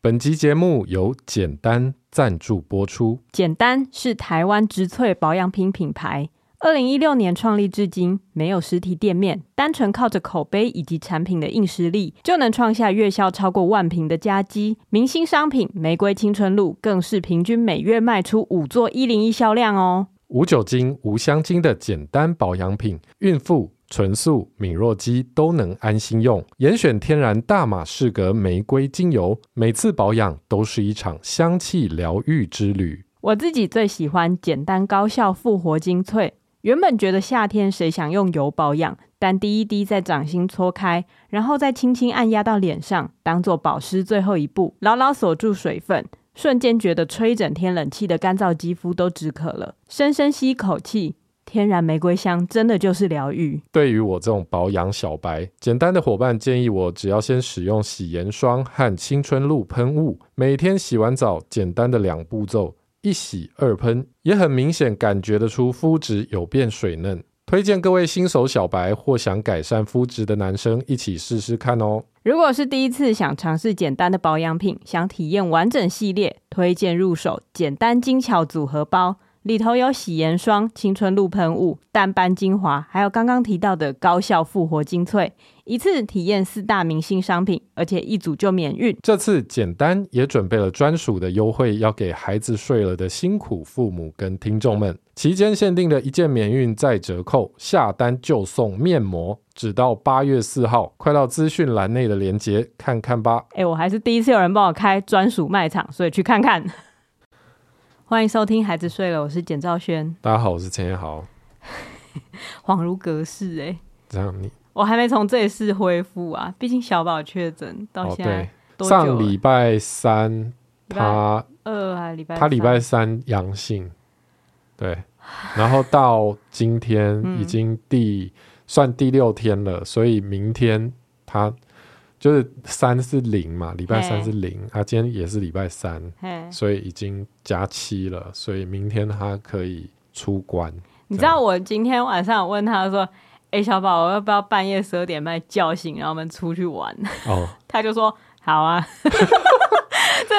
本集节目由简单赞助播出。简单是台湾植萃保养品品牌，二零一六年创立至今，没有实体店面，单纯靠着口碑以及产品的硬实力，就能创下月销超过万瓶的佳绩。明星商品玫瑰青春露更是平均每月卖出五座一零一销量哦。无酒精、无香精的简单保养品，孕妇、纯素、敏弱肌都能安心用。严选天然大马士革玫瑰精油，每次保养都是一场香气疗愈之旅。我自己最喜欢简单高效复活精粹。原本觉得夏天谁想用油保养，但滴一滴在掌心搓开，然后再轻轻按压到脸上，当做保湿最后一步，牢牢锁住水分。瞬间觉得吹整天冷气的干燥肌肤都止渴了。深深吸一口气，天然玫瑰香真的就是疗愈。对于我这种保养小白，简单的伙伴建议我只要先使用洗颜霜和青春露喷雾，每天洗完澡，简单的两步骤，一洗二喷，也很明显感觉得出肤质有变水嫩。推荐各位新手小白或想改善肤质的男生一起试试看哦。如果是第一次想尝试简单的保养品，想体验完整系列，推荐入手简单精巧组合包。里头有洗颜霜、青春露喷雾、淡斑精华，还有刚刚提到的高效复活精粹，一次体验四大明星商品，而且一组就免运。这次简单也准备了专属的优惠，要给孩子睡了的辛苦父母跟听众们。期间限定的一件免运再折扣，下单就送面膜，只到八月四号，快到资讯栏内的链接看看吧。哎，我还是第一次有人帮我开专属卖场，所以去看看。欢迎收听《孩子睡了》，我是简兆轩。大家好，我是陈彦豪。恍如隔世哎，这样你我还没从这一次恢复啊，毕竟小宝确诊到现在？上礼拜三他二还礼拜他礼拜三阳性，对，然后到今天 已经第、嗯、算第六天了，所以明天他。就是三是零嘛，礼拜三是零，他、啊、今天也是礼拜三，所以已经加七了，所以明天他可以出关。你知道我今天晚上我问他说：“哎、欸，小宝，我要不要半夜十二点半叫醒，然后我们出去玩？”哦，他就说：“好啊。”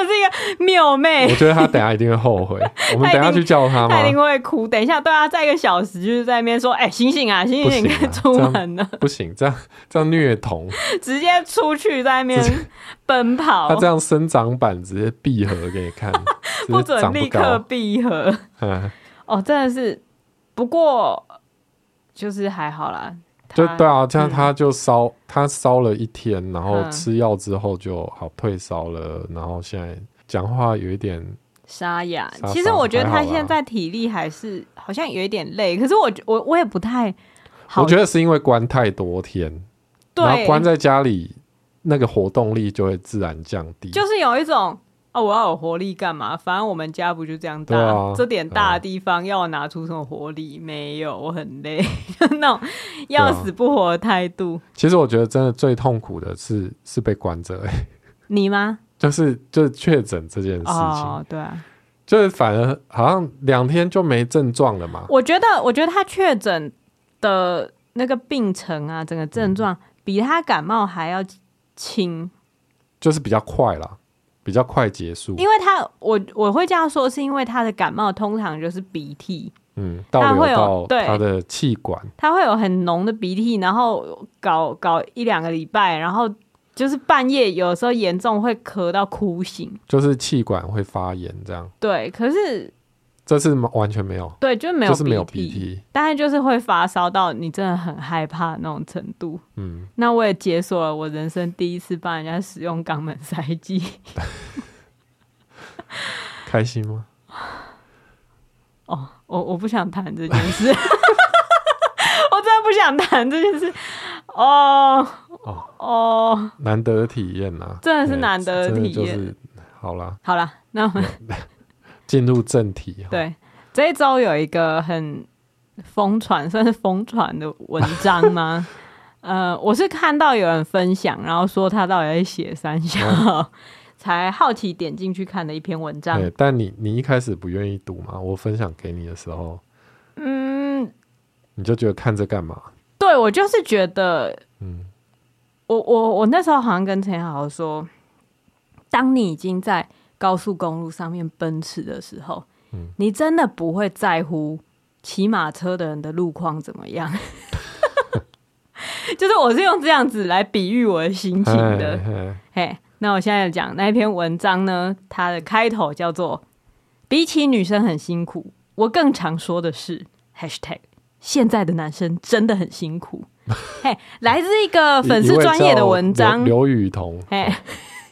这是一个妙妹，我觉得他等下一定会后悔。我们等下去叫他吗？他一定会哭。等一下，对啊，再一个小时就是在那边说：“哎、欸，醒醒啊，醒醒，啊、出门了。”不行，这样这样虐童，直接出去在那边奔跑。他这样生长板直接闭合给你看，不，不准立刻闭合。哦，真的是，不过就是还好啦。就对啊，这样他就烧，他烧了一天，然后吃药之后就好退烧了，然后现在讲话有一点沙哑。其实我觉得他现在体力还是好像有一点累，可是我我我也不太好，我觉得是因为关太多天，对，然后关在家里，那个活动力就会自然降低，就是有一种。啊，我要有活力干嘛？反正我们家不就这样大，啊、这点大的地方要我拿出什么活力？没有，我很累，那种要死不活的态度，啊。其实我觉得真的最痛苦的是是被关着，欸，你吗？就是就是确诊这件事情，哦，对啊，就是反而好像两天就没症状了嘛。我觉得，我觉得他确诊的那个病程啊，整个症状比他感冒还要轻，就是比较快啦。比较快结束，因为他我我会这样说，是因为他的感冒通常就是鼻涕，嗯，倒流到他的气管，他会有很浓的鼻涕，然后搞搞一两个礼拜，然后就是半夜有时候严重会咳到哭醒，就是气管会发炎这样。对，可是。这次完全没有，对，就没有，就是没有鼻涕，但是就是会发烧到你真的很害怕那种程度。嗯，那我也解锁了我人生第一次帮人家使用肛门塞剂，开心吗？哦，我我不想谈这件事，我真的不想谈这件事。哦哦哦，难得的体验呐、啊，真的是难得的体验。就是、好了，好了，那我们。进入正题，对，这一周有一个很疯传，算是疯传的文章吗？呃，我是看到有人分享，然后说他到底在写三小，嗯、才好奇点进去看的一篇文章。但你你一开始不愿意读吗？我分享给你的时候，嗯，你就觉得看这干嘛？对，我就是觉得，嗯，我我我那时候好像跟陈好好说。当你已经在高速公路上面奔驰的时候，嗯，你真的不会在乎骑马车的人的路况怎么样。就是我是用这样子来比喻我的心情的。嘿，那我现在讲那一篇文章呢，它的开头叫做“比起女生很辛苦，我更常说的是 #hashtag 现在的男生真的很辛苦”。嘿，来自一个粉丝专业的文章，刘雨桐。嘿。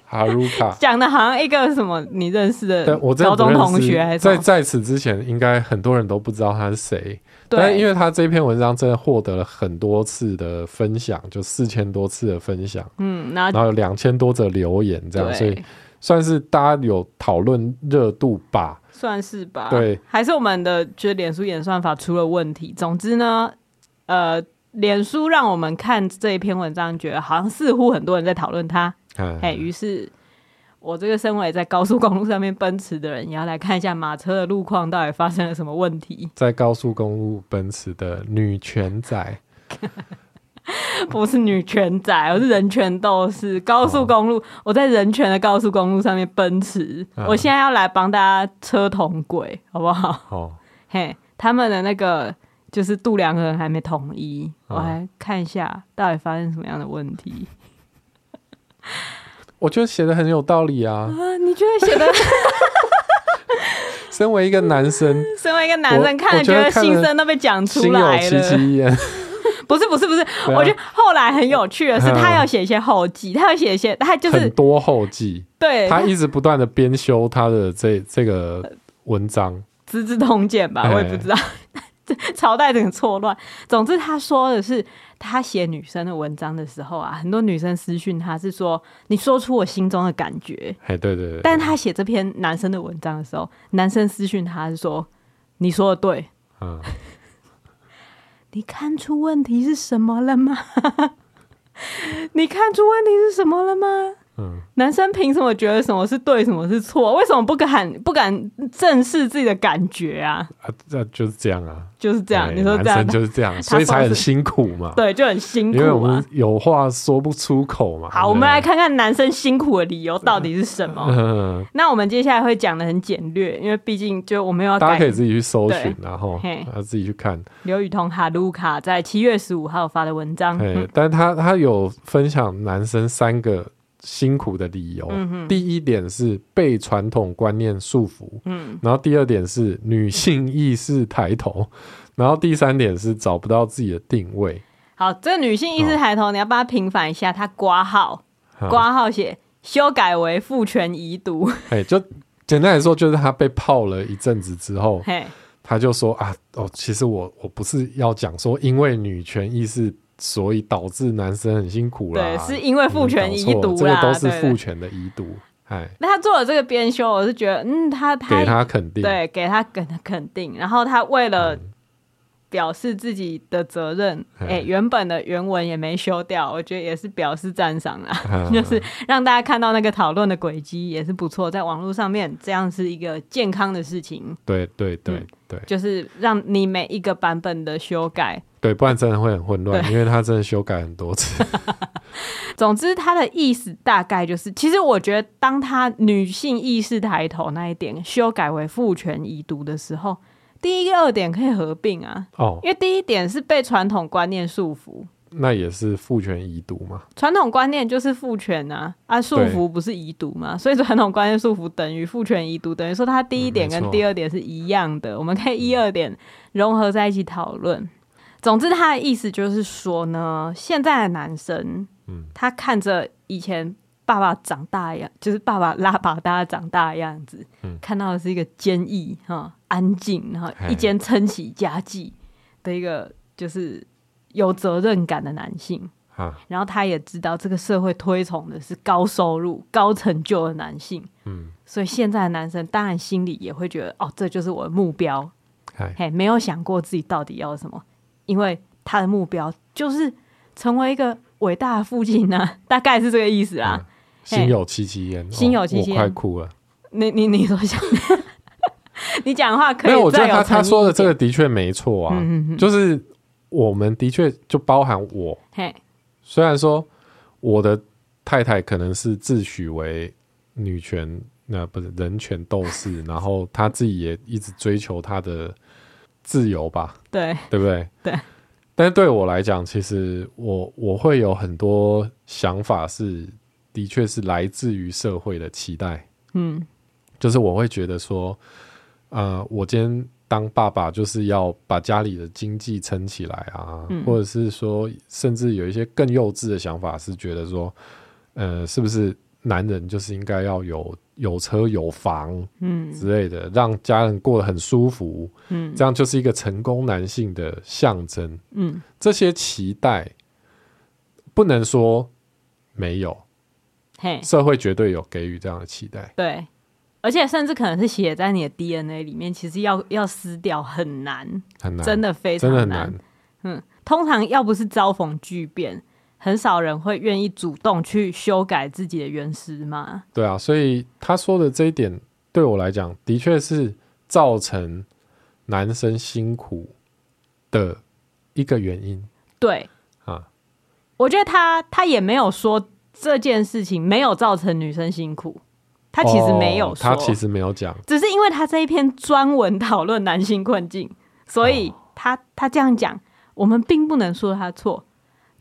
哈鲁卡讲的好像一个什么你认识的高中同学还是在在此之前，应该很多人都不知道他是谁。但因为他这篇文章真的获得了很多次的分享，就四千多次的分享，嗯，然后有两千多则留言，这样，所以算是大家有讨论热度吧，算是吧。对，还是我们的觉得脸书演算法出了问题。总之呢，呃，脸书让我们看这一篇文章，觉得好像似乎很多人在讨论他。哎，于是我这个身为在高速公路上面奔驰的人，也要来看一下马车的路况到底发生了什么问题。在高速公路奔驰的女权仔，不是女权仔，我是人权斗士。高速公路，哦、我在人权的高速公路上面奔驰，嗯、我现在要来帮大家车同轨，好不好？哦，嘿，他们的那个就是度量衡还没统一，哦、我来看一下到底发生什么样的问题。我觉得写的很有道理啊！啊你觉得写的？身为一个男生，身为一个男生，看了觉得心声都被讲出来了。不是不是不是，啊、我觉得后来很有趣的是，他要写一些后记，他要写一些，他就是很多后记。对，他一直不断的编修他的这这个文章，《资治通鉴》吧，我也不知道。朝代有点错乱。总之，他说的是，他写女生的文章的时候啊，很多女生私讯他是说，你说出我心中的感觉。哎，对对对。但他写这篇男生的文章的时候，男生私讯他是说，你说的对。嗯。你看出问题是什么了吗？你看出问题是什么了吗？嗯，男生凭什么觉得什么是对，什么是错？为什么不敢不敢正视自己的感觉啊？啊，那就是这样啊，就是这样。对你说这样，男生就是这样，所以才很辛苦嘛。对，就很辛苦，因为我们有话说不出口嘛。好，我们来看看男生辛苦的理由到底是什么。嗯，那我们接下来会讲的很简略，因为毕竟就我们要大家可以自己去搜寻，然后要自己去看刘雨桐哈鲁卡在七月十五号发的文章。对，但他他有分享男生三个。辛苦的理由，嗯、第一点是被传统观念束缚，嗯，然后第二点是女性意识抬头，然后第三点是找不到自己的定位。好，这个女性意识抬头，哦、你要帮她平反一下，她挂号挂号写修改为父权遗毒，哎，就简单来说，就是她被泡了一阵子之后，嘿。她就说啊，哦，其实我我不是要讲说，因为女权意识。所以导致男生很辛苦啦，对，是因为父权遗毒啦，这个都是父权的遗毒。哎，那他做了这个编修，我是觉得，嗯，他他给他肯定，对，给他肯肯定。然后他为了表示自己的责任，哎、嗯欸，原本的原文也没修掉，我觉得也是表示赞赏啦，嗯、就是让大家看到那个讨论的轨迹也是不错，在网络上面这样是一个健康的事情。对对对对，就是让你每一个版本的修改。对，不然真的会很混乱，因为他真的修改很多次。总之，他的意思大概就是，其实我觉得，当他女性意识抬头那一点修改为父权遗毒的时候，第一个二点可以合并啊。哦，因为第一点是被传统观念束缚，那也是父权遗毒嘛。传统观念就是父权啊，啊，束缚不是遗毒嘛？所以传统观念束缚等于父权遗毒，等于说他第一点跟第二点是一样的。嗯、我们可以一二点融合在一起讨论。总之，他的意思就是说呢，现在的男生，嗯，他看着以前爸爸长大一样，就是爸爸拉把大家长大的样子，嗯，看到的是一个坚毅哈、安静，然后一肩撑起家计的一个就是有责任感的男性。啊，然后他也知道这个社会推崇的是高收入、高成就的男性，嗯，所以现在的男生当然心里也会觉得，哦，这就是我的目标，嘿，没有想过自己到底要什么。因为他的目标就是成为一个伟大的父亲呢，大概是这个意思啦。心有戚戚焉，心有戚戚快哭了。你你你说一下，你讲的话可以。没有，我觉得他他说的这个的确没错啊，就是我们的确就包含我。嘿，虽然说我的太太可能是自诩为女权，那不是人权斗士，然后他自己也一直追求他的自由吧？对，对不对？对。但是对我来讲，其实我我会有很多想法是，的确是来自于社会的期待。嗯，就是我会觉得说，呃，我今天当爸爸就是要把家里的经济撑起来啊，嗯、或者是说，甚至有一些更幼稚的想法是觉得说，呃，是不是男人就是应该要有。有车有房，嗯。之类的，嗯、让家人过得很舒服，嗯，这样就是一个成功男性的象征，嗯，这些期待不能说没有，嘿，社会绝对有给予这样的期待，对，而且甚至可能是写在你的 DNA 里面，其实要要撕掉很难，很难，真的非常难，难，嗯，通常要不是遭逢巨变。很少人会愿意主动去修改自己的原始码。对啊，所以他说的这一点对我来讲，的确是造成男生辛苦的一个原因。对啊，我觉得他他也没有说这件事情没有造成女生辛苦，他其实没有说，哦，他其实没有讲，只是因为他这一篇专文讨论男性困境，所以他，哦，他这样讲，我们并不能说他错。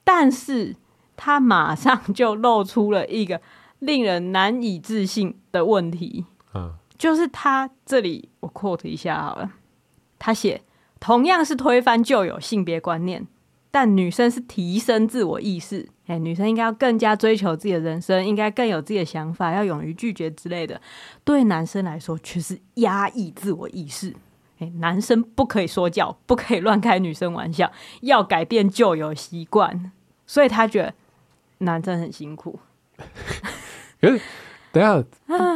但是他马上就露出了一个令人难以置信的问题，嗯，就是他这里我 quote 一下好了，他写同样是推翻旧有性别观念，但女生是提升自我意识，哎，女生应该要更加追求自己的人生，应该更有自己的想法，要勇于拒绝之类的，对男生来说却是压抑自我意识，哎，男生不可以说教，不可以乱开女生玩笑，要改变旧有习惯。所以他觉得男生很辛苦。可是，等下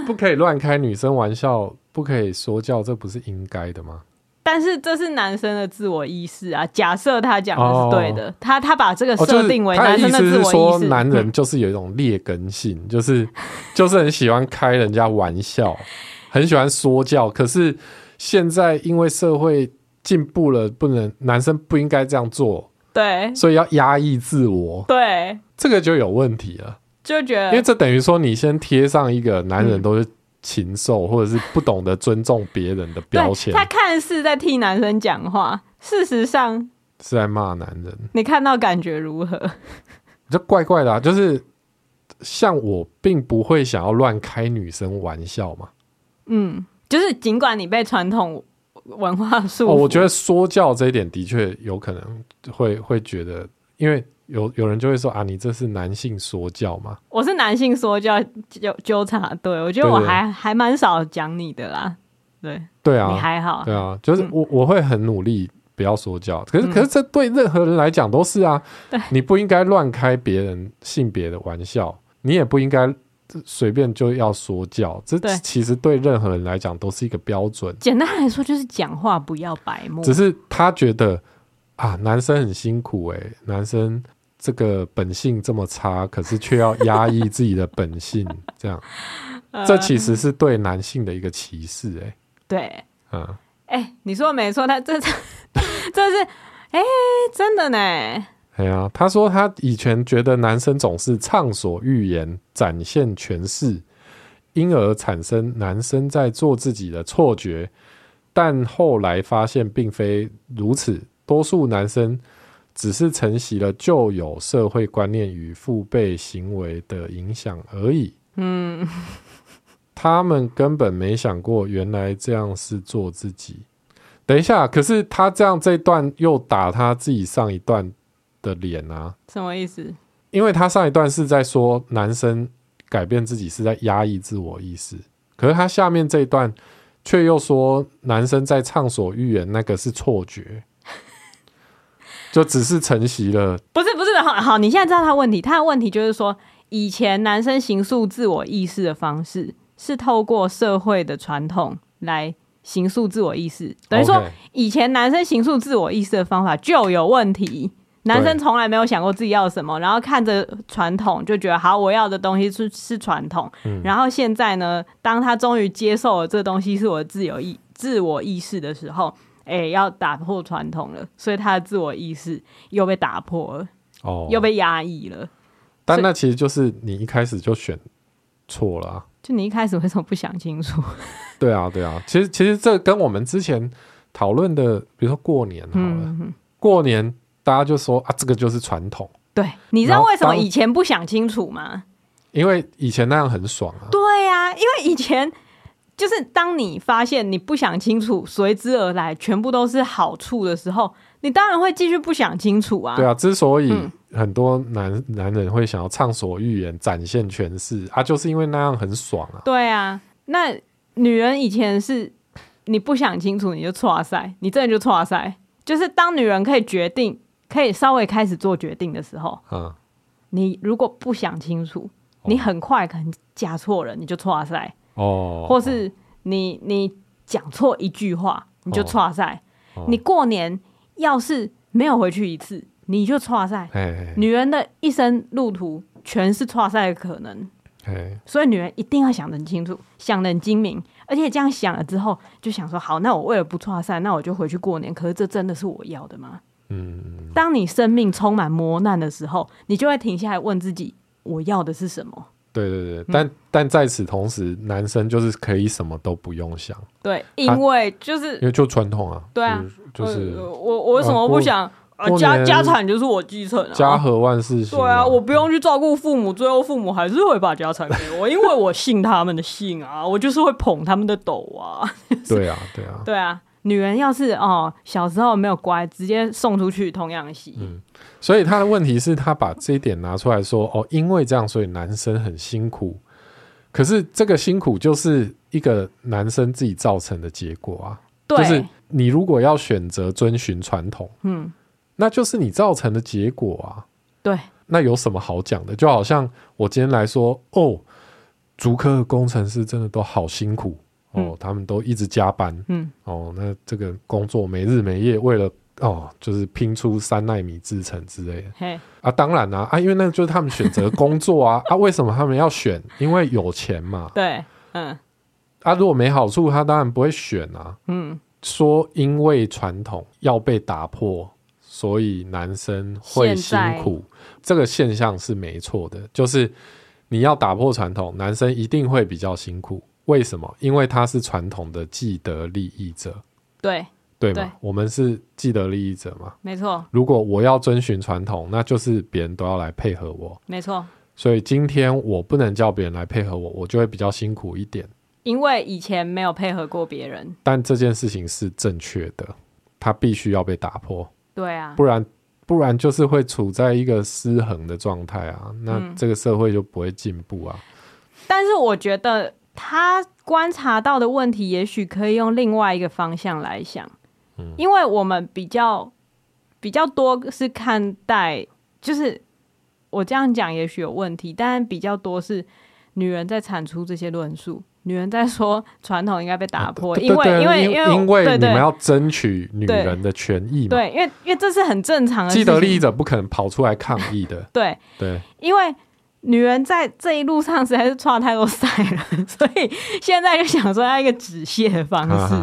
不可以乱开女生玩笑，不可以说教，这不是应该的吗？但是这是男生的自我意识啊。假设他讲的是对的，哦、他他把这个设定为男生的自我意识。哦就是、说男人就是有一种劣根性，嗯、就是就是很喜欢开人家玩笑，很喜欢说教。可是现在因为社会进步了，不能男生不应该这样做。对，所以要压抑自我，对，这个就有问题了，就觉得，因为这等于说你先贴上一个男人都是禽兽，嗯、或者是不懂得尊重别人的标签。他看似在替男生讲话，事实上是在骂男人。你看到感觉如何？就怪怪的啊，就是像我并不会想要乱开女生玩笑嘛。嗯，就是尽管你被传统。文化束缚，哦，我觉得说教这一点的确有可能会会觉得，因为有有人就会说啊，你这是男性说教嘛？我是男性说教纠纠察队，我觉得我还对对对还蛮少讲你的啦。对对啊，你还好，对啊，就是我、嗯、我会很努力不要说教，可是可是这对任何人来讲都是啊，对你不应该乱开别人性别的玩笑，你也不应该。随便就要说教，这其实对任何人来讲都是一个标准。简单来说，就是讲话不要白目。只是他觉得啊，男生很辛苦哎、欸，男生这个本性这么差，可是却要压抑自己的本性，这样，呃、这其实是对男性的一个歧视哎、欸。对，嗯，哎、欸，你说的没错，他这这 这是哎、欸，真的呢。对啊，他说他以前觉得男生总是畅所欲言、展现权势，因而产生男生在做自己的错觉。但后来发现并非如此，多数男生只是承袭了旧有社会观念与父辈行为的影响而已。嗯，他们根本没想过原来这样是做自己。等一下，可是他这样这段又打他自己上一段的脸啊，什么意思？因为他上一段是在说男生改变自己是在压抑自我意识，可是他下面这一段却又说男生在畅所欲言，那个是错觉，就只是承袭了。不是不是，好好，你现在知道他问题，他的问题就是说，以前男生形塑自我意识的方式是透过社会的传统来形塑自我意识，等于说以前男生形塑自我意识的方法就有问题。男生从来没有想过自己要什么，然后看着传统就觉得好，我要的东西是是传统。嗯、然后现在呢，当他终于接受了这东西是我的自由意自我意识的时候，哎、欸，要打破传统了，所以他的自我意识又被打破了，哦，又被压抑了。但那其实就是你一开始就选错了、啊。就你一开始为什么不想清楚？对啊，对啊，其实其实这跟我们之前讨论的，比如说过年好了，嗯、过年大家就说啊，这个就是传统。对，你知道为什么以前不想清楚吗？因为以前那样很爽啊。对啊，因为以前就是当你发现你不想清楚，随之而来全部都是好处的时候，你当然会继续不想清楚啊。对啊，之所以很多男、嗯、男人会想要畅所欲言、展现权势啊，就是因为那样很爽啊。对啊，那女人以前是你不想清楚你就挫塞，你真的就挫塞，就是当女人可以决定。可以稍微开始做决定的时候，嗯，你如果不想清楚，哦、你很快可能嫁错人，你就错赛哦，或是你你讲错一句话，你就错赛。哦、你过年要是没有回去一次，你就错赛。女人的一生路途全是错赛的可能，嘿。所以女人一定要想得很清楚，想得很精明，而且这样想了之后，就想说好，那我为了不错赛，那我就回去过年。可是这真的是我要的吗？嗯，当你生命充满磨难的时候，你就会停下来问自己：我要的是什么？对对对，嗯、但但在此同时，男生就是可以什么都不用想。对，因为就是因为就传统啊。对啊，就是、呃、我我为什么不想啊？家家产就是我继承、啊，家和万事兴、啊。对啊，我不用去照顾父母，最后父母还是会把家产给我，因为我信他们的信啊，我就是会捧他们的斗啊。对啊，对啊，对啊。女人要是哦小时候没有乖，直接送出去同样洗。嗯，所以他的问题是，他把这一点拿出来说哦，因为这样，所以男生很辛苦。可是这个辛苦就是一个男生自己造成的结果啊。对，就是你如果要选择遵循传统，嗯，那就是你造成的结果啊。对，那有什么好讲的？就好像我今天来说，哦，足科的工程师真的都好辛苦。哦，他们都一直加班，嗯，哦，那这个工作没日没夜，为了哦，就是拼出三奈米制程之类的，嘿。啊，当然啦，啊，啊，因为那就是他们选择工作啊，啊，为什么他们要选？因为有钱嘛，对，嗯，啊，如果没好处，他当然不会选啊，嗯，说因为传统要被打破，所以男生会辛苦，这个现象是没错的，就是你要打破传统，男生一定会比较辛苦。为什么？因为他是传统的既得利益者，对对吗？对我们是既得利益者嘛？没错。如果我要遵循传统，那就是别人都要来配合我，没错。所以今天我不能叫别人来配合我，我就会比较辛苦一点。因为以前没有配合过别人，但这件事情是正确的，它必须要被打破。对啊，不然不然就是会处在一个失衡的状态啊，那这个社会就不会进步啊。嗯，但是我觉得。他观察到的问题，也许可以用另外一个方向来想，嗯，因为我们比较比较多是看待，就是我这样讲也许有问题，但比较多是女人在产出这些论述，女人在说传统应该被打破，因为因为因为因为你们要争取女人的权益嘛，对，因为因为这是很正常的，既得利益者不可能跑出来抗议的，对对，因为。女人在这一路上实在是穿太多赛了，所以现在就想说要一个止泻的方式。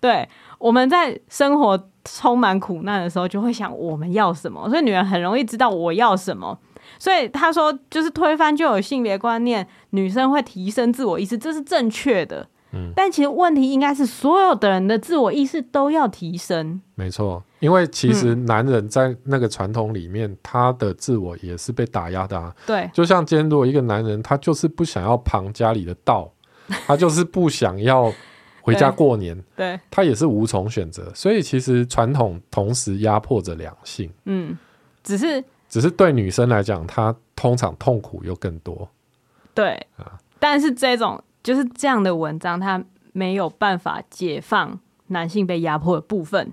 对，我们在生活充满苦难的时候，就会想我们要什么。所以女人很容易知道我要什么。所以他说，就是推翻旧有性别观念，女生会提升自我意识，这是正确的。嗯，但其实问题应该是所有的人的自我意识都要提升。没错，因为其实男人在那个传统里面，嗯、他的自我也是被打压的啊。对，就像今天如果一个男人，他就是不想要旁家里的道，他就是不想要回家过年，对，对他也是无从选择。所以其实传统同时压迫着两性。嗯，只是只是对女生来讲，她通常痛苦又更多。对啊，但是这种。就是这样的文章，它没有办法解放男性被压迫的部分。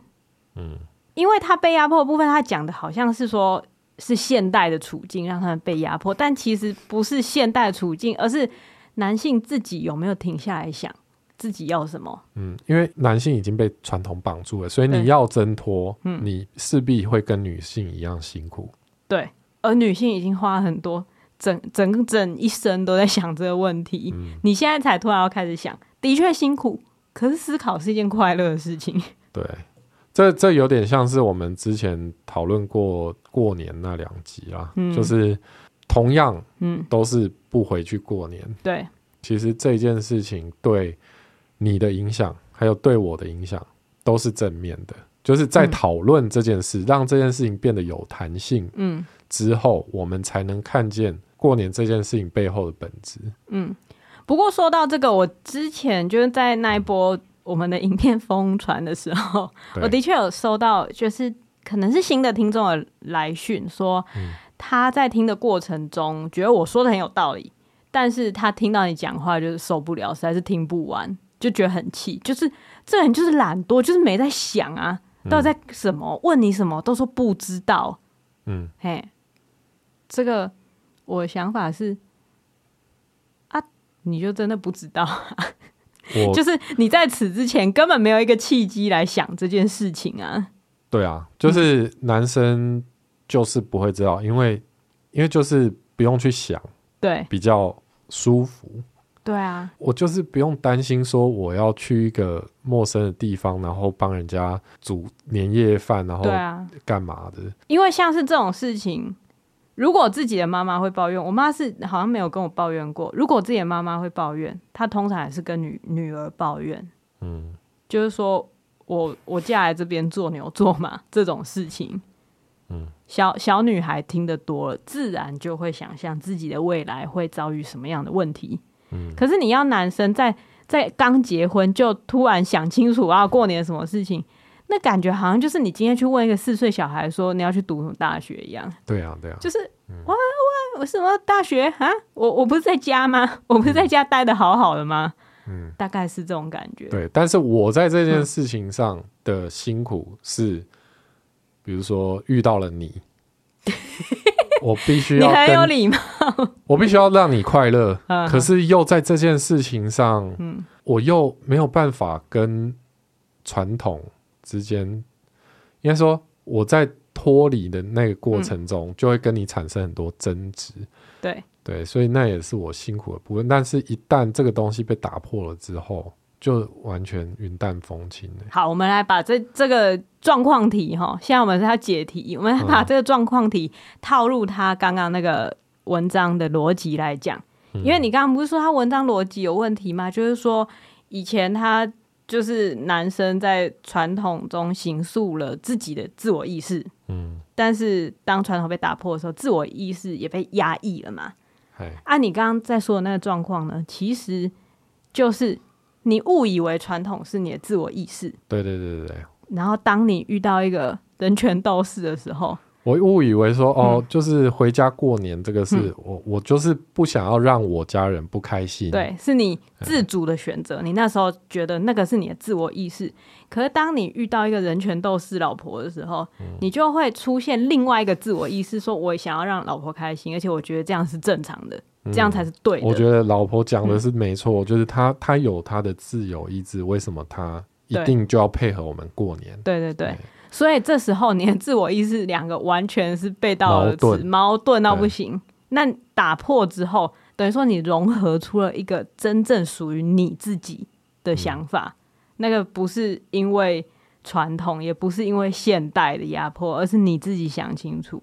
嗯，因为他被压迫的部分，他讲的好像是说，是现代的处境让他们被压迫，但其实不是现代的处境，而是男性自己有没有停下来想自己要什么。嗯，因为男性已经被传统绑住了，所以你要挣脱，嗯，你势必会跟女性一样辛苦。对，而女性已经花很多。整整整一生都在想这个问题，嗯、你现在才突然要开始想，的确辛苦，可是思考是一件快乐的事情。对，这这有点像是我们之前讨论过过年那两集啦，嗯、就是同样，嗯，都是不回去过年，对，其实这件事情对你的影响，还有对我的影响，都是正面的。就是在讨论这件事，嗯、让这件事情变得有弹性，嗯，之后我们才能看见过年这件事情背后的本质。嗯，不过说到这个，我之前就是在那一波我们的影片疯传的时候，我的确有收到，就是可能是新的听众的来讯，说他在听的过程中觉得我说的很有道理，但是他听到你讲话就是受不了，实在是听不完，就觉得很气，就是这人就是懒惰，就是没在想啊。到底在什么？问你什么都说不知道。嗯，嘿，这个我的想法是啊，你就真的不知道，就是你在此之前根本没有一个契机来想这件事情啊。对啊，就是男生就是不会知道，因为因为就是不用去想，对，比较舒服。对啊，我就是不用担心说我要去一个陌生的地方，然后帮人家煮年夜饭，然后干嘛的？因为像是这种事情，如果自己的妈妈会抱怨，我妈是好像没有跟我抱怨过。如果自己的妈妈会抱怨，她通常也是跟女女儿抱怨，嗯，就是说我我嫁来这边做牛做马这种事情，嗯，小小女孩听得多了，自然就会想象自己的未来会遭遇什么样的问题。可是你要男生在在刚结婚就突然想清楚啊，过年什么事情，那感觉好像就是你今天去问一个四岁小孩说你要去读什么大学一样。对啊，对啊，就是哇哇，我什么大学啊？我我不是在家吗？我不是在家待得好好的吗？嗯，大概是这种感觉。对，但是我在这件事情上的辛苦是，嗯、比如说遇到了你。我必须要，你很有礼貌。我必须要让你快乐，可是又在这件事情上，嗯，我又没有办法跟传统之间，应该说我在脱离的那个过程中，就会跟你产生很多争执。对对，所以那也是我辛苦的部分。但是，一旦这个东西被打破了之后，就完全云淡风轻了。好，我们来把这这个状况题哈，现在我们是要解题，我们来把这个状况题套入他刚刚那个文章的逻辑来讲。嗯、因为你刚刚不是说他文章逻辑有问题吗？就是说以前他就是男生在传统中形塑了自己的自我意识，嗯，但是当传统被打破的时候，自我意识也被压抑了嘛。按啊，你刚刚在说的那个状况呢，其实就是。你误以为传统是你的自我意识，对对对对。然后当你遇到一个人权斗士的时候，我误以为说哦，嗯、就是回家过年这个事、嗯、我我就是不想要让我家人不开心。对，是你自主的选择。嗯、你那时候觉得那个是你的自我意识，可是当你遇到一个人权斗士老婆的时候，嗯、你就会出现另外一个自我意识，说我想要让老婆开心，而且我觉得这样是正常的。这样才是对的。我觉得老婆讲的是没错，嗯、就是她她有她的自由意志，为什么她一定就要配合我们过年？对对对，对所以这时候你的自我意识两个完全是背道而驰，矛盾到不行。那打破之后，等于说你融合出了一个真正属于你自己的想法，嗯、那个不是因为传统，也不是因为现代的压迫，而是你自己想清楚。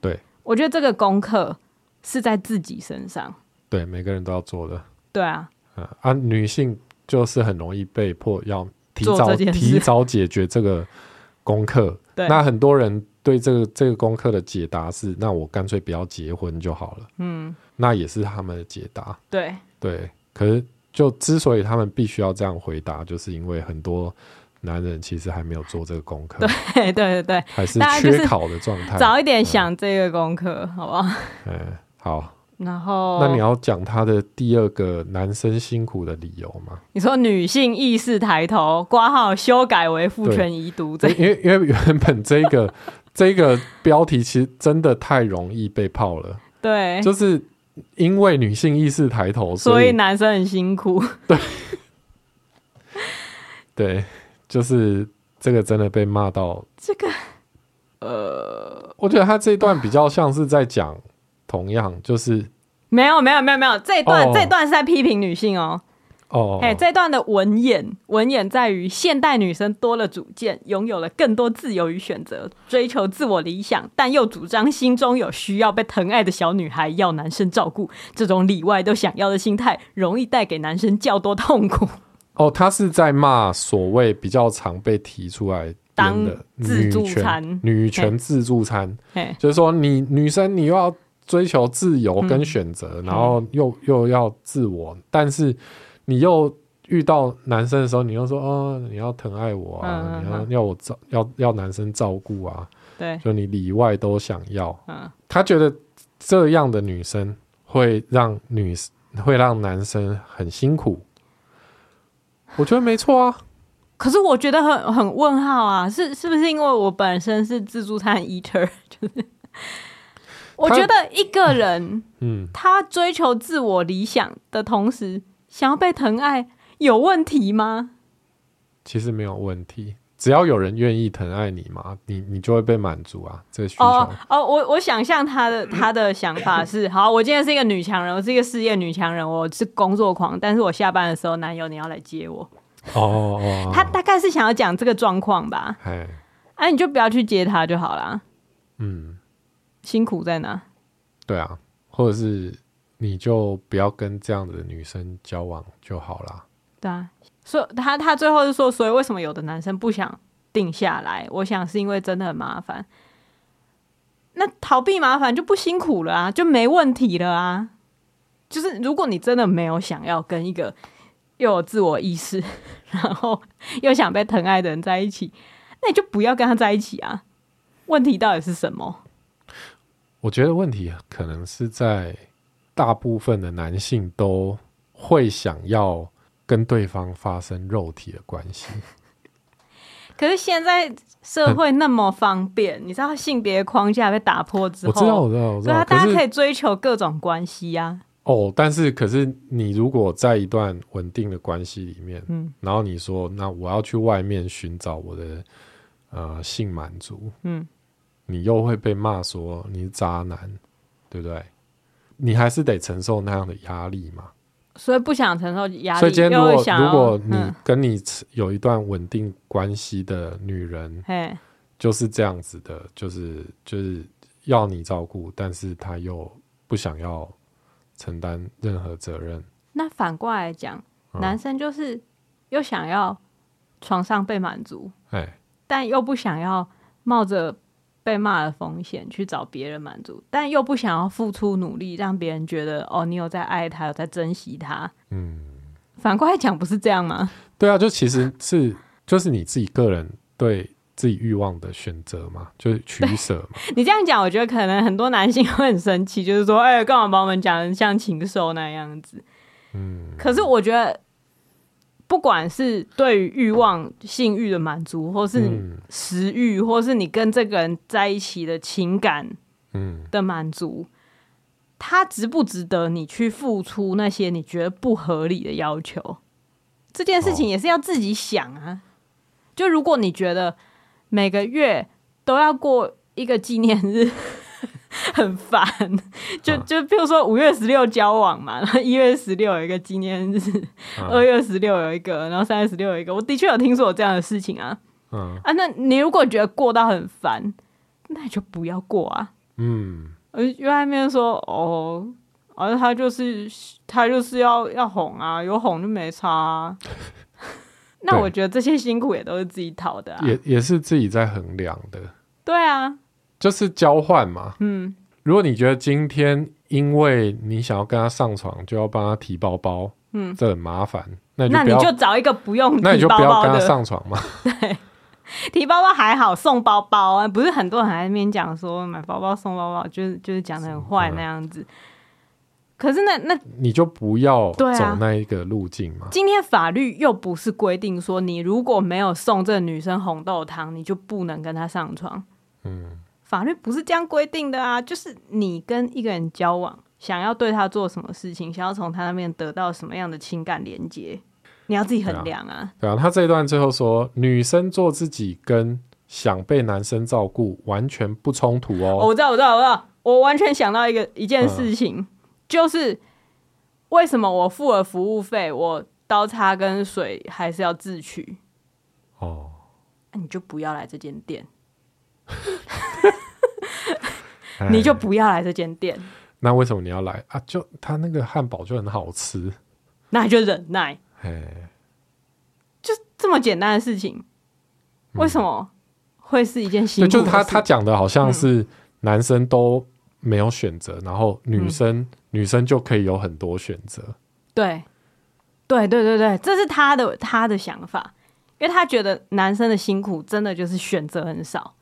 对，我觉得这个功课。是在自己身上，对，每个人都要做的。对啊，嗯、啊，女性就是很容易被迫要提早提早解决这个功课。对，那很多人对这个这个功课的解答是：那我干脆不要结婚就好了。嗯，那也是他们的解答。对对，可是就之所以他们必须要这样回答，就是因为很多男人其实还没有做这个功课。对对对对，还是缺考的状态。早一点想这个功课，嗯、好不好？嗯。好，然后那你要讲他的第二个男生辛苦的理由吗？你说女性意识抬头，挂号修改为父权遗毒，这因为因为原本这个 这个标题其实真的太容易被泡了，对，就是因为女性意识抬头，所以，所以男生很辛苦，对，对，就是这个真的被骂到。这个，呃，我觉得他这一段比较像是在讲。同样就是没有没有没有没有这一段、哦、这一段是在批评女性哦。哦，哎，这段的文眼文眼在于现代女生多了主见，拥有了更多自由与选择，追求自我理想，但又主张心中有需要被疼爱的小女孩要男生照顾，这种里外都想要的心态，容易带给男生较多痛苦。哦，他是在骂所谓比较常被提出来当的自助餐、女权自助餐，就是说你女生你又要追求自由跟选择，嗯，然后又又要自我，但是。你又遇到男生的时候，你又说哦，你要疼爱我啊，嗯、你要要我照要要男生照顾啊，对，就你里外都想要。嗯，他觉得这样的女生会让女会让男生很辛苦，我觉得没错啊。可是我觉得很很问号啊，是是不是因为我本身是自助餐 eater？就是我觉得一个人，嗯，他追求自我理想的同时。想要被疼爱有问题吗？其实没有问题，只要有人愿意疼爱你嘛，你你就会被满足啊。这个需求哦，哦，我我想象他的他的想法是：好，我今天是一个女强人，我是一个事业女强人，我是工作狂，但是我下班的时候，男友你要来接我。哦哦，他大概是想要讲这个状况吧？哎，啊，你就不要去接他就好了。嗯，辛苦在哪？对啊，或者是。你就不要跟这样的女生交往就好了。对啊，所以他他最后就说，所以为什么有的男生不想定下来？我想是因为真的很麻烦。那逃避麻烦就不辛苦了啊，就没问题了啊。就是如果你真的没有想要跟一个又有自我意识，然后又想被疼爱的人在一起，那你就不要跟他在一起啊。问题到底是什么？我觉得问题可能是在。大部分的男性都会想要跟对方发生肉体的关系，可是现在社会那么方便，你知道性别框架被打破之后，我知道，我知道，我知道，大家可以追求各种关系呀。哦，但是可是你如果在一段稳定的关系里面，嗯，然后你说那我要去外面寻找我的呃性满足，嗯，你又会被骂说你是渣男，对不对？你还是得承受那样的压力嘛，所以不想承受压力。所以今天如果如果你跟你有一段稳定关系的女人，嗯，就是这样子的，就是就是要你照顾，但是她又不想要承担任何责任。那反过来讲，男生就是又想要床上被满足，但又不想要冒着。被骂的风险去找别人满足，但又不想要付出努力，让别人觉得哦，你有在爱他，有在珍惜他。嗯，反过来讲，不是这样吗？对啊，就其实是就是你自己个人对自己欲望的选择嘛，就是取舍嘛。你这样讲，我觉得可能很多男性 会很生气，就是说，哎，干嘛把我们讲的像禽兽那样子？嗯，可是我觉得。不管是对于欲望、性欲的满足，或是食欲，或是你跟这个人在一起的情感，的满足，他值不值得你去付出那些你觉得不合理的要求？这件事情也是要自己想啊。就如果你觉得每个月都要过一个纪念日。很烦，就就比如说五月十六交往嘛，然后一月十六有一个纪念日，二、啊、月十六有一个，然后三月十六有一个。我的确有听说有这样的事情啊，嗯、啊，那你如果觉得过到很烦，那你就不要过啊。嗯，而外面说哦，而、啊、他就是他就是要要哄啊，有哄就没差啊。那我觉得这些辛苦也都是自己讨的啊，也也是自己在衡量的。对啊。就是交换嘛，嗯，如果你觉得今天因为你想要跟他上床，就要帮他提包包，嗯，这很麻烦，那你就，那你就找一个不用提包包的，那你就不要跟他上床嘛。对，提包包还好，送包包啊，不是很多人还在那边讲说买包包送包包，就是就是讲的很坏那样子。可是那那你就不要走那一个路径嘛。今天法律又不是规定说你如果没有送这个女生红豆汤，你就不能跟她上床，嗯。法律不是这样规定的啊，就是你跟一个人交往，想要对他做什么事情，想要从他那边得到什么样的情感连接，你要自己衡量啊。啊。对啊，他这一段最后说，女生做自己跟想被男生照顾完全不冲突哦。我知道，我知道，我知道，我完全想到一个一件事情，嗯、就是为什么我付了服务费，我。刀叉跟水还是要自取。哦，那你就不要来这间店，你就不要来这间店。那为什么你要来啊？就他那个汉堡就很好吃，那你就忍耐。哎，就这么简单的事情，为什么会是一件辛苦的事？就是他他讲的好像是男生都没有选择，然后女生、嗯、女生就可以有很多选择。对，对对对对，这是他的他的想法。因为他觉得男生的辛苦真的就是选择很少，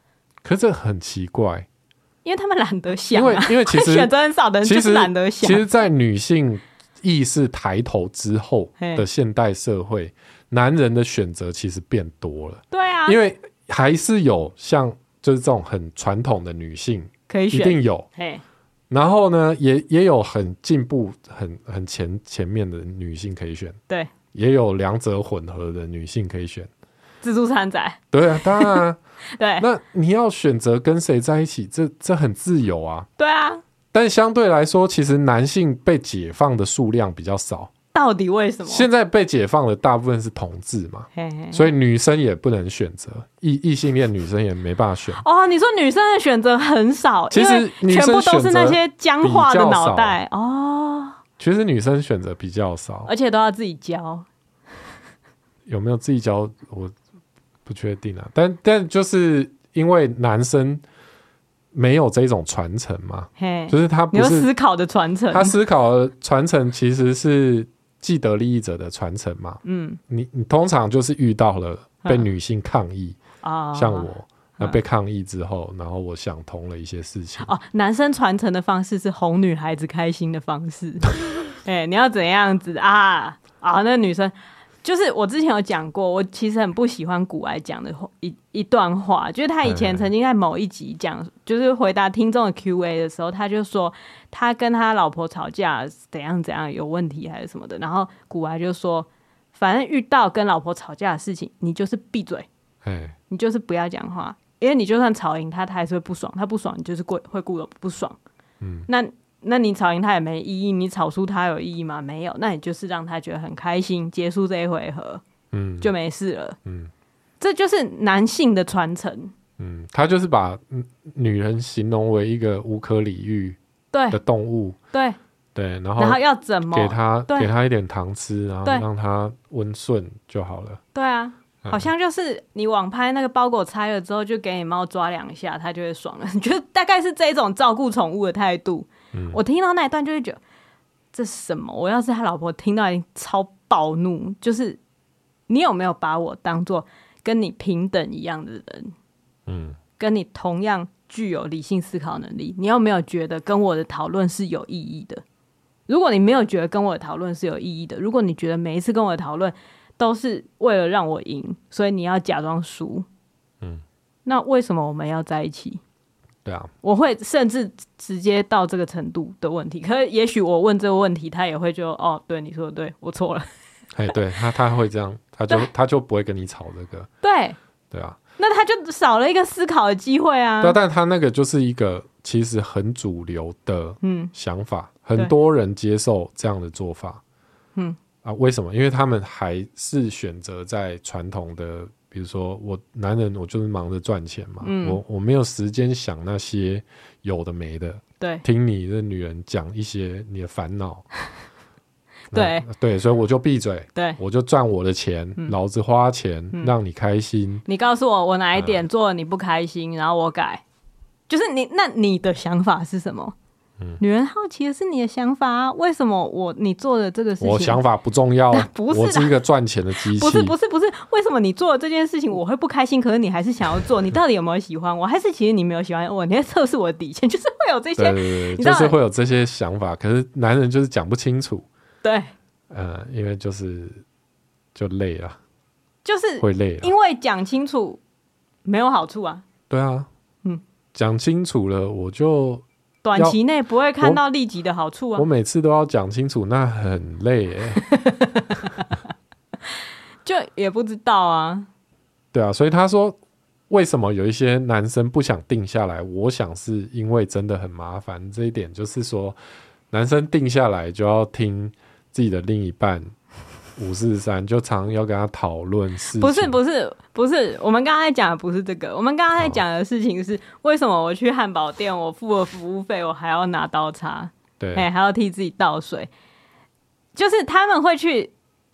可是这很奇怪，因为他们懒得想、啊，因为因为其实 选择很少的人就是懒得想。其实，在女性意识抬头之后的现代社会，男人的选择其实变多了。对啊，因为还是有像就是这种很传统的女性可以选，一定有。然后呢，也也有很进步、很很前前面的女性可以选。对。也有两者混合的女性可以选，自助餐仔。对啊，当然啊。对，那你要选择跟谁在一起，这这很自由啊。对啊，但相对来说，其实男性被解放的数量比较少。到底为什么？现在被解放的大部分是同志嘛，嘿嘿嘿，所以女生也不能选择，异异性恋女生也没办法选。哦，你说女生的选择很少，其实全部都是那些僵化的脑袋哦。其实女生选择比较少，而且都要自己教。有没有自己教？我不确定啊。但但就是因为男生没有这种传承嘛，就是他不是思考的传承，他思考的传承其实是既得利益者的传承嘛。嗯，你你通常就是遇到了被女性抗议啊，像我。那被抗议之后，然后我想通了一些事情。哦，男生传承的方式是哄女孩子开心的方式。哎、欸，你要怎样子啊？啊，那女生就是我之前有讲过，我其实很不喜欢股癌讲的一一段话，就是他以前曾经在某一集讲，就是回答听众的 Q&A 的时候，他就说他跟他老婆吵架怎样怎样有问题还是什么的，然后股癌就说，反正遇到跟老婆吵架的事情，你就是闭嘴，你就是不要讲话。因为你就算吵赢他，他还是会不爽。他不爽，你就是会会顾得不爽。嗯，那那你吵赢他也没意义，你吵输他有意义吗？没有。那你就是让他觉得很开心，结束这一回合，嗯，就没事了。嗯，这就是男性的传承。嗯，他就是把女人形容为一个无可理喻对的动物。对对，然后然后要怎么给他给他一点糖吃，然后让他温顺就好了。对啊。好像就是你网拍那个包裹拆了之后，就给你猫抓两下，它就会爽了。你觉得大概是这种照顾宠物的态度。嗯，我听到那一段就会觉得这是什么？我要是他老婆听到，一定超暴怒。就是你有没有把我当做跟你平等一样的人？嗯，跟你同样具有理性思考能力，你有没有觉得跟我的讨论是有意义的？如果你没有觉得跟我的讨论是有意义的，如果你觉得每一次跟我的讨论，都是为了让我赢，所以你要假装输。嗯，那为什么我们要在一起？对啊，我会甚至直接到这个程度的问题。可是也许我问这个问题，他也会就哦，对，你说的对，我错了。哎，对他他会这样，他就他就不会跟你吵这个。对对啊，那他就少了一个思考的机会啊。对，但他那个就是一个其实很主流的嗯想法，嗯，很多人接受这样的做法。嗯。啊，为什么？因为他们还是选择在传统的，比如说我男人，我就是忙着赚钱嘛，嗯、我我没有时间想那些有的没的，对，听你的女人讲一些你的烦恼，对。对，所以我就闭嘴，对，我就赚我的钱，嗯、老子花钱、嗯、让你开心。你告诉我我哪一点做了你不开心，呃、然后我改，就是你那你的想法是什么？女人好奇的是你的想法啊？为什么我你做的这个事情，我想法不重要？不是，我是一个赚钱的机器。不是，不是，不是。为什么你做的这件事情我会不开心？可是你还是想要做？你到底有没有喜欢我？还是其实你没有喜欢我？你在测试我的底线？就是会有这些，对对对，就是会有这些想法。可是男人就是讲不清楚。对，呃，因为就是就累了，就是会累，因为讲清楚没有好处啊。对啊，嗯，讲清楚了我就。短期内不会看到立即的好处啊！我，我每次都要讲清楚，那很累哎，就也不知道啊。对啊，所以他说，为什么有一些男生不想定下来？我想是因为真的很麻烦。这一点就是说，男生定下来就要听自己的另一半五四三，就常要跟他讨论事情。不是不是不是，我们刚刚在讲的不是这个，我们刚刚在讲的事情是为什么我去汉堡店，我付了服务费，我还要拿刀叉，对，还要替自己倒水，就是他们会去。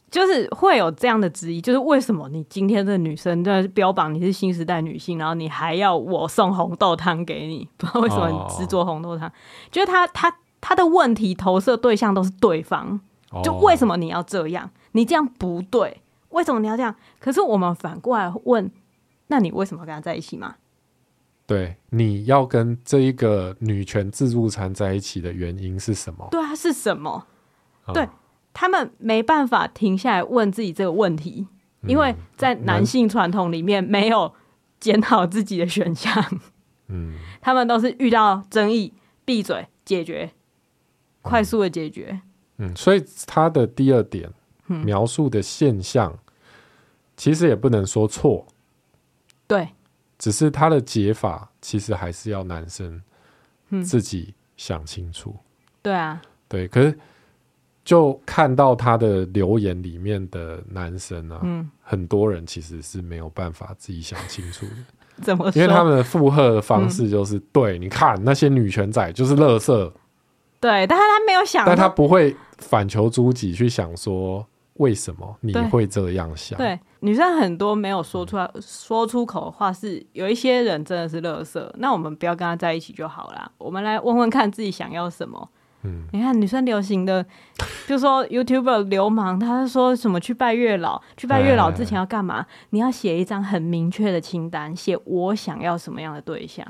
就是会有这样的质疑，就是为什么你今天的女生在标榜你是新时代女性，然后你还要我送红豆汤给你？不知道为什么你只做红豆汤？就是他他他的问题投射对象都是对方，就为什么你要这样？你这样不对，为什么你要这样？可是我们反过来问，那你为什么跟他在一起吗？对，你要跟这一个女权自助餐在一起的原因是什么？对啊，是什么？对。他们没办法停下来问自己这个问题，因为在男性传统里面没有检讨自己的选项。嗯，他们都是遇到争议闭嘴解决，快速的解决。嗯，所以他的第二点描述的现象，其实也不能说错。对，只是他的解法其实还是要男生自己想清楚。对啊，对，可是。就看到他的留言里面的男生啊，嗯，很多人其实是没有办法自己想清楚的。怎么？因为他们的附和的方式就是：嗯、对，你看那些女权仔就是垃圾。对，但是他没有想，但他不会反求诸己去想说为什么你会这样想。对，对，女生很多没有说出来、嗯、说出口的话是有一些人真的是垃圾，那我们不要跟他在一起就好了。我们来问问看自己想要什么。嗯，你看女生流行的，就说 YouTuber 流氓，他是说什么去拜月老，去拜月老之前要干嘛？你要写一张很明确的清单，写我想要什么样的对象。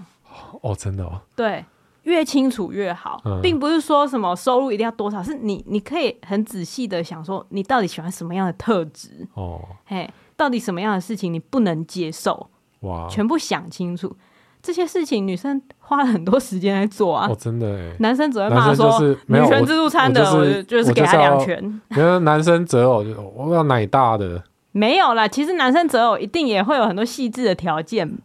哦，真的哦。对，越清楚越好，嗯，并不是说什么收入一定要多少，是你你可以很仔细的想说，你到底喜欢什么样的特质？哦，嘿，到底什么样的事情你不能接受？哇，全部想清楚。这些事情女生花了很多时间来做啊！哦，真的哎，男生只会骂说女权自助餐的，我就就是给他两拳。因为男生择偶就我要奶大的，没有啦。其实男生择偶一定也会有很多细致的条件，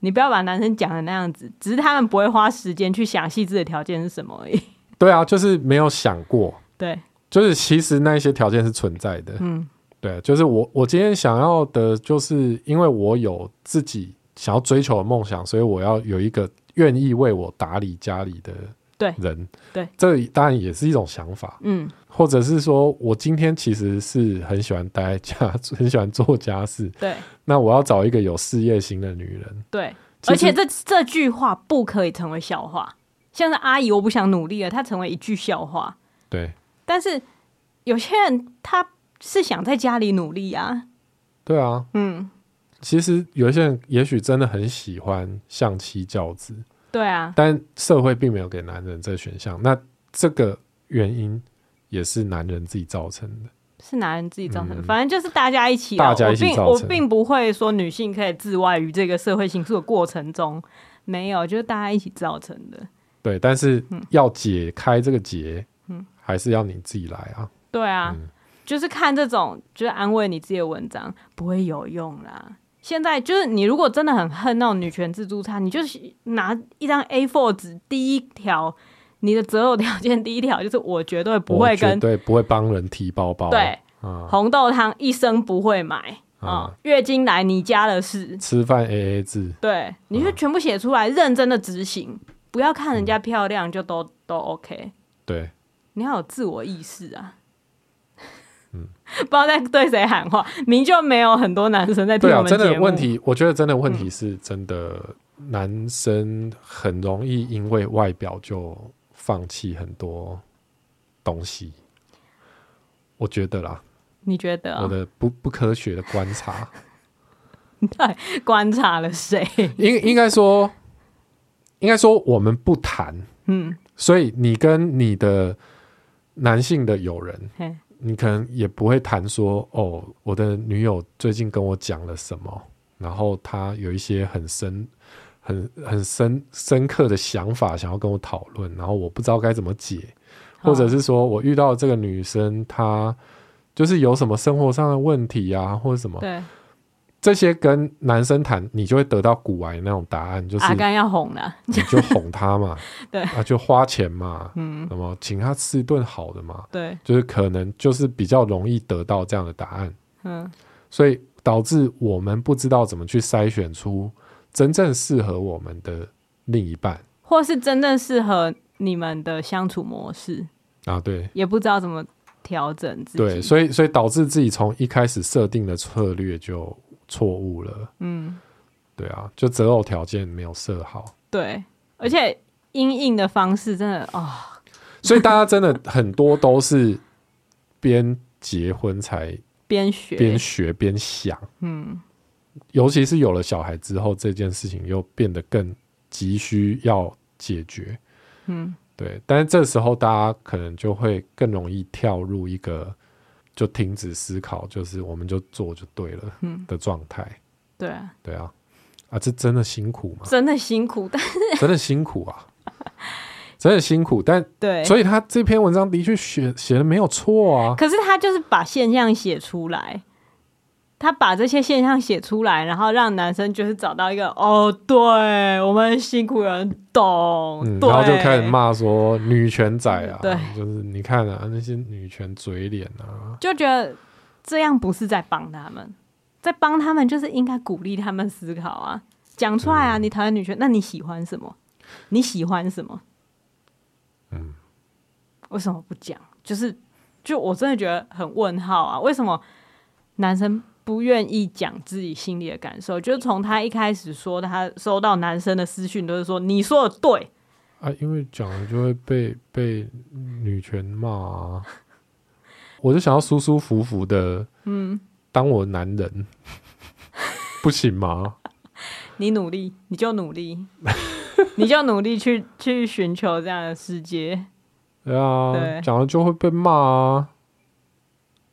你不要把男生讲的那样子，只是他们不会花时间去想细致的条件是什么而已。对啊，就是没有想过。对，就是其实那些条件是存在的。嗯，对，就是我我今天想要的，就是因为我有自己。想要追求的梦想，所以我要有一个愿意为我打理家里的人。对，对，这当然也是一种想法。嗯，或者是说我今天其实是很喜欢待在家，很喜欢做家事。对，那我要找一个有事业心的女人。对，而且这这句话不可以成为笑话。像是阿姨，我不想努力了，她成为一句笑话。对，但是有些人他是想在家里努力啊。对啊，嗯。其实有一些人也许真的很喜欢相妻教子，对啊，但社会并没有给男人这选项。那这个原因也是男人自己造成的，是男人自己造成的。嗯、反正就是大家一起，大家一起造成。我并我并不会说女性可以自外于这个社会形式的过程中，没有，就是大家一起造成的。对，但是要解开这个结，嗯，还是要你自己来啊。对啊，嗯、就是看这种就是安慰你自己的文章不会有用啦。现在就是你，如果真的很恨那种女权自助餐，你就是拿一张 A4 纸，第一条你的择偶条件，第一条就是我绝对不会跟，对，不会帮人提包包，对，啊、红豆汤一生不会买啊，啊，月经来你家的事，吃饭 AA 制，对，你就全部写出来，啊、认真的执行，不要看人家漂亮就都、嗯、都 OK，对，你要有自我意识啊。嗯，不知道在对谁喊话，明就没有很多男生在听我们节目。真的问题，我觉得真的问题是真的，男生很容易因为外表就放弃很多东西。我觉得啦，你觉得？我的不不科学的观察，对，观察了谁？应应该说，应该说我们不谈，嗯，所以你跟你的男性的友人，你可能也不会谈说哦，我的女友最近跟我讲了什么，然后她有一些很深、很很深深刻的想法想要跟我讨论，然后我不知道该怎么解，或者是说我遇到这个女生，她就是有什么生活上的问题啊，或者什么，对，这些跟男生谈，你就会得到古玩那种答案，就是阿甘要哄了，你就哄他嘛，对啊，就花钱嘛，嗯，那么请他吃一顿好的嘛，对，就是可能就是比较容易得到这样的答案，嗯，所以导致我们不知道怎么去筛选出真正适合我们的另一半，或是真正适合你们的相处模式。啊，对，也不知道怎么调整自己，对，所以所以导致自己从一开始设定的策略就错误了，嗯，对啊，就择偶条件没有设好，对，而且因应的方式真的啊，哦、所以大家真的很多都是边结婚才 边学。边学边想，嗯，尤其是有了小孩之后，这件事情又变得更急需要解决，嗯。对，但是这时候大家可能就会更容易跳入一个就停止思考，就是我们就做就对了的状态。嗯。对啊，对啊，啊，这真的辛苦吗？真的辛苦，但是 真的辛苦啊，真的辛苦。但对，所以他这篇文章的确写写的没有错啊。可是他就是把现象写出来。他把这些现象写出来，然后让男生就是找到一个哦，对我们辛苦人懂，嗯，然后就开始骂说女权仔啊，对，就是你看啊那些女权嘴脸啊，就觉得这样不是在帮他们，在帮他们就是应该鼓励他们思考啊，讲出来啊，嗯、你讨厌女权，那你喜欢什么？你喜欢什么？嗯，为什么不讲？就是就我真的觉得很问号啊，为什么男生？不愿意讲自己心里的感受，就从他一开始说他收到男生的私讯都是说你说的对啊，因为讲了就会被被女权骂啊，我就想要舒舒服服的，嗯，当我男人，嗯、不行吗？你努力，你就努力，你就努力去去寻求这样的世界。对啊，讲了就会被骂啊。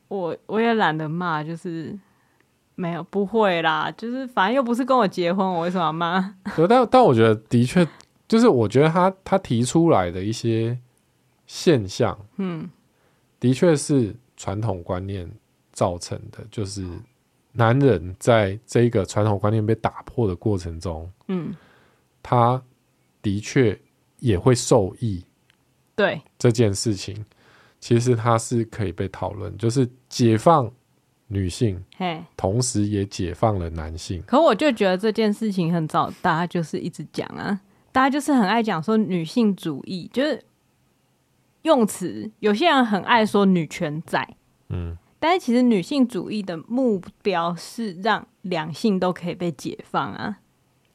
我我也懒得骂，就是。没有，不会啦，就是反正又不是跟我结婚，我为什么要骂？对，但但我觉得的确，就是我觉得他他提出来的一些现象，嗯，的确是传统观念造成的，就是男人在这个传统观念被打破的过程中，嗯，他的确也会受益。对这件事情，其实他是可以被讨论，就是解放。女性，嘿，同时也解放了男性。可我就觉得这件事情很早，大家就是一直讲啊，大家就是很爱讲说女性主义，就是用词。有些人很爱说女权仔，嗯，但是其实女性主义的目标是让两性都可以被解放啊。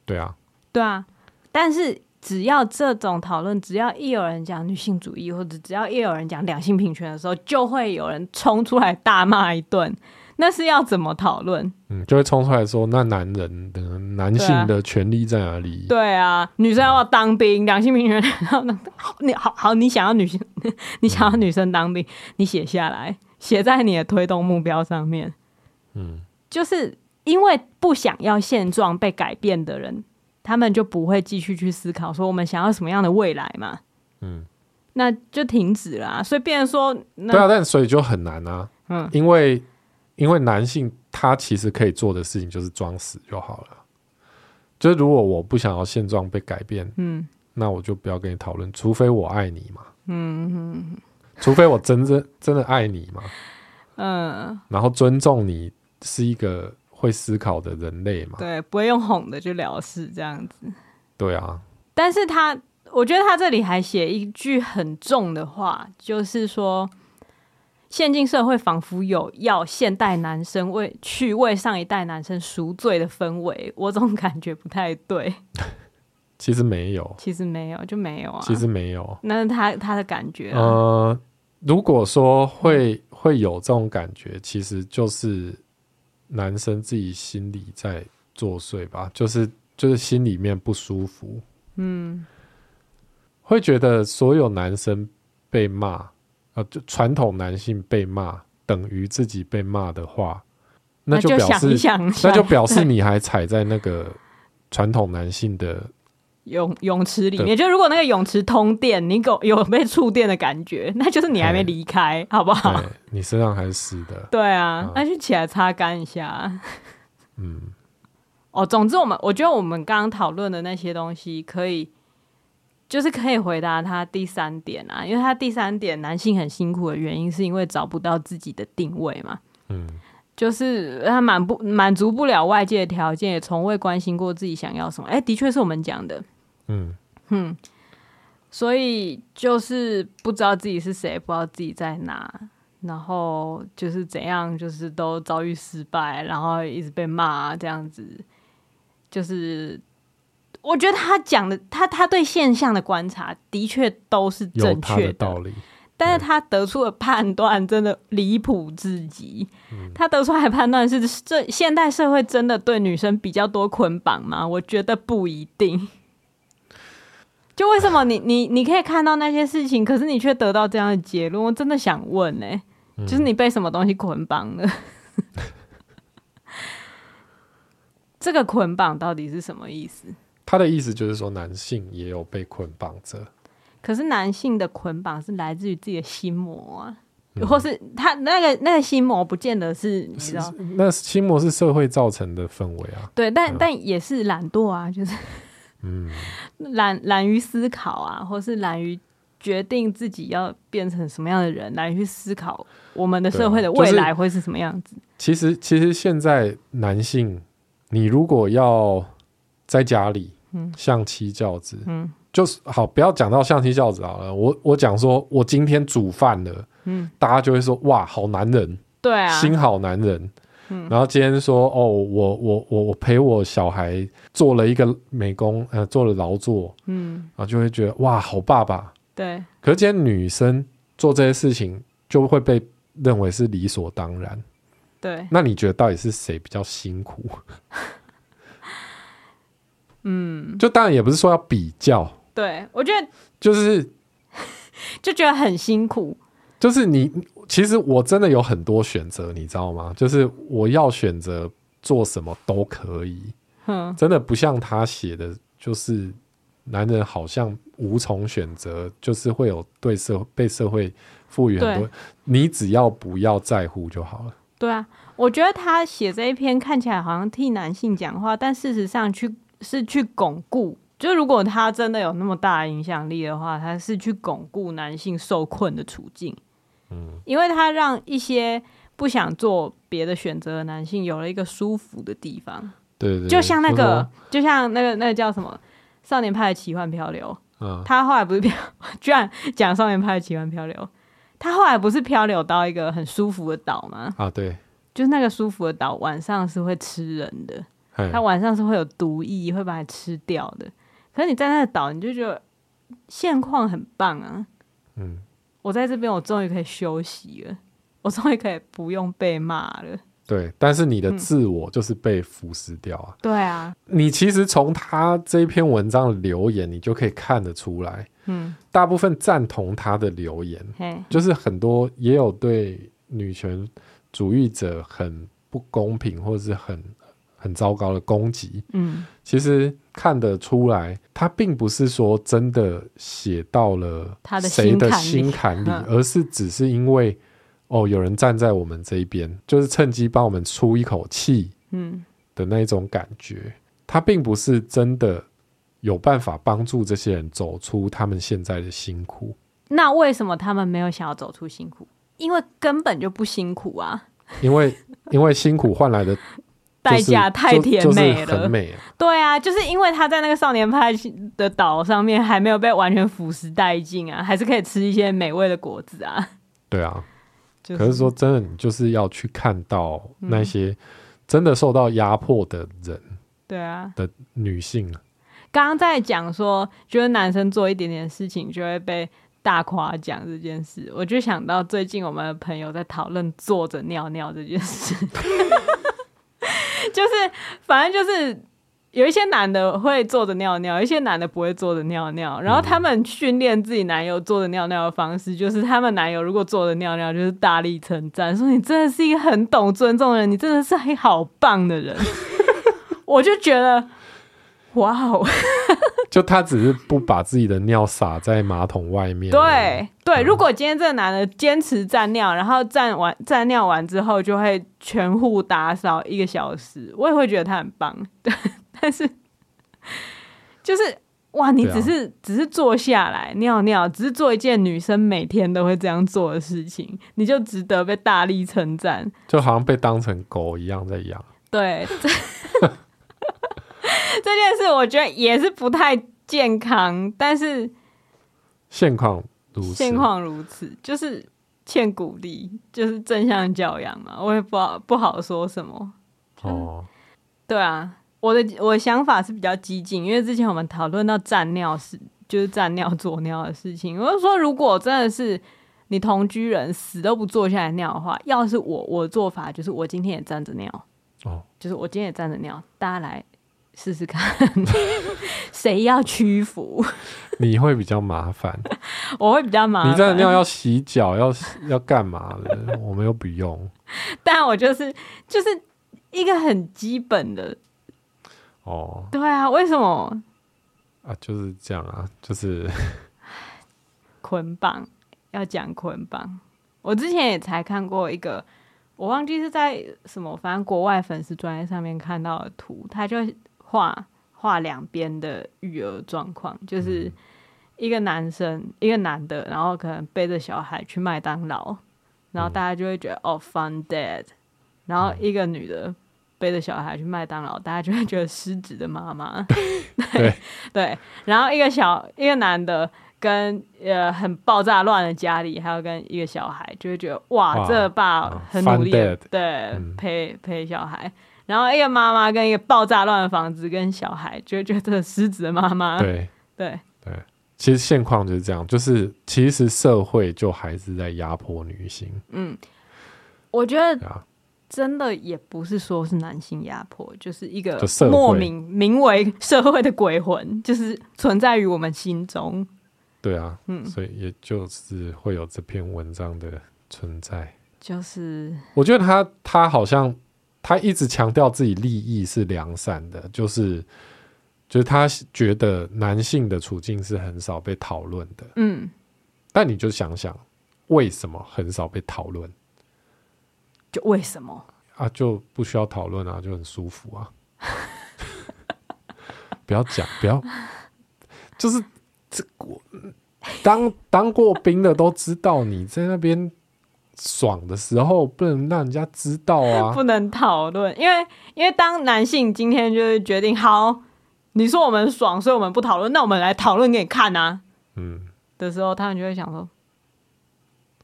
对啊，对啊。但是只要这种讨论，只要一有人讲女性主义，或者只要一有人讲两性平权的时候，就会有人冲出来大骂一顿。那是要怎么讨论？嗯，就会冲出来说，那男人的男性的权利在哪里？对啊，女生要不要当兵，两性平权。然后呢，你好好，你想要女性，你想要女生当兵，你写下来，写在你的推动目标上面。嗯，就是因为不想要现状被改变的人，他们就不会继续去思考说我们想要什么样的未来嘛。嗯，那就停止了啊。所以变成说，对啊，但所以就很难啊。嗯，因为。因为男性他其实可以做的事情就是装死就好了。就是如果我不想要现状被改变，嗯，那我就不要跟你讨论，除非我爱你嘛，嗯哼，除非我真正真的爱你嘛，嗯，然后尊重你是一个会思考的人类嘛，对，不会用哄的就了事这样子，对啊。但是他，我觉得他这里还写一句很重的话，就是说。现今社会仿佛有要现代男生为去为上一代男生赎罪的氛围，我总感觉不太对。其实没有，其实没有，就没有啊。其实没有，那是他他的感觉啊。呃，如果说会会有这种感觉，其实就是男生自己心里在作祟吧，就是就是心里面不舒服，嗯，会觉得所有男生被骂。呃，就传统男性被骂等于自己被骂的话，那就表示那就表示你还踩在那个传统男性的 泳泳池里面。就如果那个泳池通电，你有有被触电的感觉，那就是你还没离开，好不好？你身上还是湿的。对啊，那就起来擦干一下。嗯，哦，总之我们我觉得我们刚刚讨论的那些东西，可以就是可以回答他第三点啊，因为他第三点男性很辛苦的原因，是因为找不到自己的定位嘛。嗯，就是他满不满足不了外界的条件，也从未关心过自己想要什么。哎，的确是我们讲的。嗯哼，所以就是不知道自己是谁，不知道自己在哪，然后就是怎样，就是都遭遇失败，然后一直被骂这样子。就是我觉得他讲的，他他对现象的观察的确都是正确的，的道理。但是他得出的判断真的离谱至极。他得出来的判断是：这现代社会真的对女生比较多捆绑吗？我觉得不一定。就为什么你你你可以看到那些事情，可是你却得到这样的结论？我真的想问呢、欸，就是你被什么东西捆绑了？这个捆绑到底是什么意思？他的意思就是说，男性也有被捆绑着。可是男性的捆绑是来自于自己的心魔啊，嗯、或是他那个那个心魔不见得是你知道，那心魔是社会造成的氛围啊。对，但、嗯、但也是懒惰啊，就是嗯，懒懒于思考啊，或是懒于决定自己要变成什么样的人，懒于去思考我们的社会的未来会是什么样子。就是、其实其实现在男性，你如果要在家里，嗯，相妻教子，嗯。就是好，不要讲到相妻教子好了。我我讲说，我今天煮饭了，嗯，大家就会说哇，好男人，对啊，心好男人。嗯，然后今天说哦，我我我我陪我小孩做了一个美工，呃，做了劳作，嗯，然后就会觉得哇，好爸爸。对。可是今天女生做这些事情，就会被认为是理所当然。对。那你觉得到底是谁比较辛苦？嗯，就当然也不是说要比较。对，我觉得就是 就觉得很辛苦。就是你其实我真的有很多选择，你知道吗？就是我要选择做什么都可以。嗯，真的不像他写的，就是男人好像无从选择，就是会有对社被社会赋予很多，你只要不要在乎就好了。对啊，我觉得他写这一篇看起来好像替男性讲话，但事实上去是去巩固。就如果他真的有那么大的影响力的话，他是去巩固男性受困的处境，嗯，因为他让一些不想做别的选择的男性有了一个舒服的地方，对对，就像那个，就像那个那个叫什么《少年派的奇幻漂流》，嗯，他后来不是漂，居然讲《少年派的奇幻漂流》，他后来不是漂流到一个很舒服的岛吗？啊，对，就是那个舒服的岛，晚上是会吃人的，他晚上是会有毒液，会把你吃掉的。可是你在那个岛，你就觉得现况很棒啊。嗯，我在这边，我终于可以休息了，我终于可以不用被骂了。对，但是你的自我就是被腐蚀掉啊。对啊，你其实从他这一篇文章的留言，你就可以看得出来。嗯，大部分赞同他的留言，就是很多也有对女权主义者很不公平，或者是很。很糟糕的攻击，嗯，其实看得出来，他并不是说真的写到了他的谁的心坎里，而是只是因为哦，有人站在我们这一边，就是趁机帮我们出一口气，嗯的那种感觉。他并不是真的有办法帮助这些人走出他们现在的辛苦。那为什么他们没有想要走出辛苦？因为根本就不辛苦啊！因为因为辛苦换来的。代价太甜美了，美啊对啊，就是因为他在那个少年派的岛上面还没有被完全腐蚀殆尽啊，还是可以吃一些美味的果子啊。对啊，就是、可是说真的，你就是要去看到那些真的受到压迫的人，对啊的女性。刚刚在讲说，觉得男生做一点点事情就会被大夸奖这件事，我就想到最近我们的朋友在讨论坐着尿尿这件事。就是，反正就是有一些男的会坐着尿尿，有一些男的不会坐着尿尿。然后他们训练自己男友坐着尿尿的方式，就是他们男友如果坐着尿尿，就是大力称赞，说你真的是一个很懂尊重的人，你真的是很好棒的人。我就觉得，哇哦！就他只是不把自己的尿洒在马桶外面。对对，如果今天这个男的坚持站尿，然后站完站尿完之后就会全户打扫一个小时，我也会觉得他很棒。对，但是就是哇，你只是、啊、只是坐下来尿尿，只是做一件女生每天都会这样做的事情，你就值得被大力称赞，就好像被当成狗一样在养。对。这件事我觉得也是不太健康，但是现况如此，现况如此，就是欠鼓励，就是正向教养嘛，我也不好不好说什么。哦，对啊，我的我的想法是比较激进，因为之前我们讨论到站尿是就是站尿坐尿的事情，我就说如果真的是你同居人死都不坐下来尿的话，要是我我的做法就是我今天也站着尿，哦，就是我今天也站着尿，大家来。试试看，谁要屈服？你会比较麻烦，我会比较麻烦。你在尿要洗脚，要要干嘛的？我们又不用。但我就是就是一个很基本的。哦，对啊，为什么？啊，就是这样啊，就是 捆绑，要讲捆绑。我之前也才看过一个，我忘记是在什么，反正国外粉丝专业上面看到的图，他就。画画两边的育儿状况，就是一个男生，嗯、一个男的，然后可能背着小孩去麦当劳，然后大家就会觉得、嗯、哦，fun dad，然后一个女的背着小孩去麦当劳，大家就会觉得失职的妈妈，对对，然后一个小一个男的跟呃很爆炸乱的家里，还有跟一个小孩，就会觉得哇，哇这个爸很努力，对，嗯、陪陪小孩。然后一个妈妈跟一个爆炸乱的房子跟小孩，就会觉得这个失职的妈妈。对对对，其实现况就是这样，就是其实社会就还是在压迫女性。嗯，我觉得真的也不是说是男性压迫，就是一个莫名名为社会的鬼魂，就是存在于我们心中。对啊，嗯，所以也就是会有这篇文章的存在。就是我觉得他他好像。他一直强调自己利益是良善的，就是就是他觉得男性的处境是很少被讨论的。嗯，但你就想想，为什么很少被讨论？就为什么啊？就不需要讨论啊，就很舒服啊。不要讲，不要，就是这我当当过兵的都知道，你在那边。爽的时候不能让人家知道啊，不能讨论，因为因为当男性今天就是决定好，你说我们爽，所以我们不讨论，那我们来讨论给你看啊，嗯，的时候他们就会想说，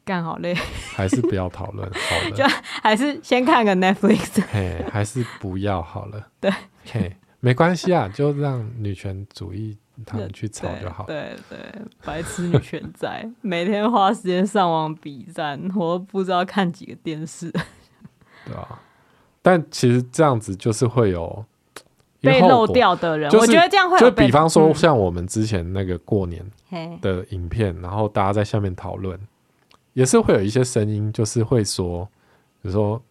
干好累，还是不要讨论好了，就还是先看个 Netflix，嘿，还是不要好了，对，嘿，没关系啊，就让女权主义。他们去吵就好。对对，对，白痴女全在，每天花时间上网比战，我都不知道看几个电视。对啊，但其实这样子就是会有被漏掉的人。就是、我觉得这样会，就比方说像我们之前那个过年的影片，嗯、然后大家在下面讨论，也是会有一些声音，就是会说，比如说，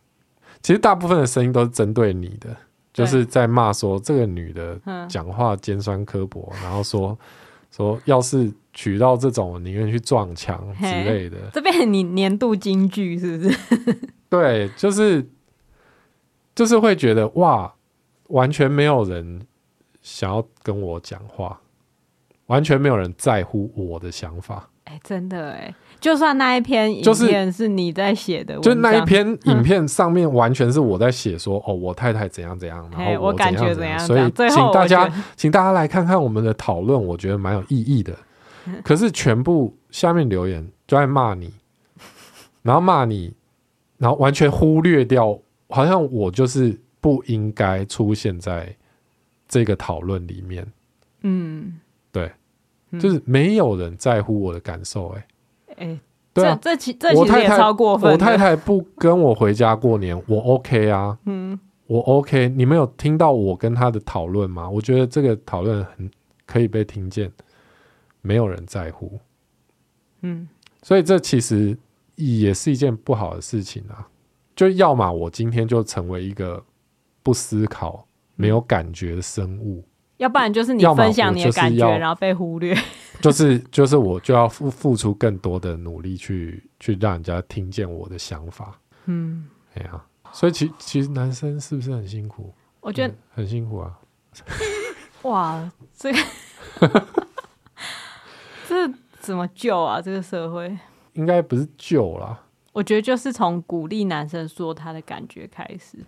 其实大部分的声音都是针对你的。就是在骂说这个女的讲话尖酸刻薄，然后说说要是娶到这种，宁愿去撞墙之类的。这变成你年度金句是不是？对，就是就是会觉得哇，完全没有人想要跟我讲话，完全没有人在乎我的想法。哎、欸，真的哎。就算那一篇影片是你在写的，就那一篇影片上面完全是我在写说哦，我太太怎样怎样，然后我怎样怎样，我感觉怎样，所以请大家请大家来看看我们的讨论，我觉得蛮有意义的。可是全部下面留言就在骂你，然后骂你，然后完全忽略掉，好像我就是不应该出现在这个讨论里面。嗯，对，就是没有人在乎我的感受，哎。哎、欸，对啊，这其这其实也超过分。我太太不跟我回家过年，我 OK 啊，嗯，我 OK。你们有听到我跟他的讨论吗？我觉得这个讨论很可以被听见，没有人在乎，嗯，所以这其实也是一件不好的事情啊。就要么我今天就成为一个不思考、没有感觉的生物，要不然就是你分享你的感觉，然后被忽略。就是就是我就要付付出更多的努力去去让人家听见我的想法。嗯，哎呀，所以其其实男生是不是很辛苦？我觉得、嗯、很辛苦啊。哇，这个 这怎么救啊？这个社会应该不是救啦。我觉得就是从鼓励男生说他的感觉开始。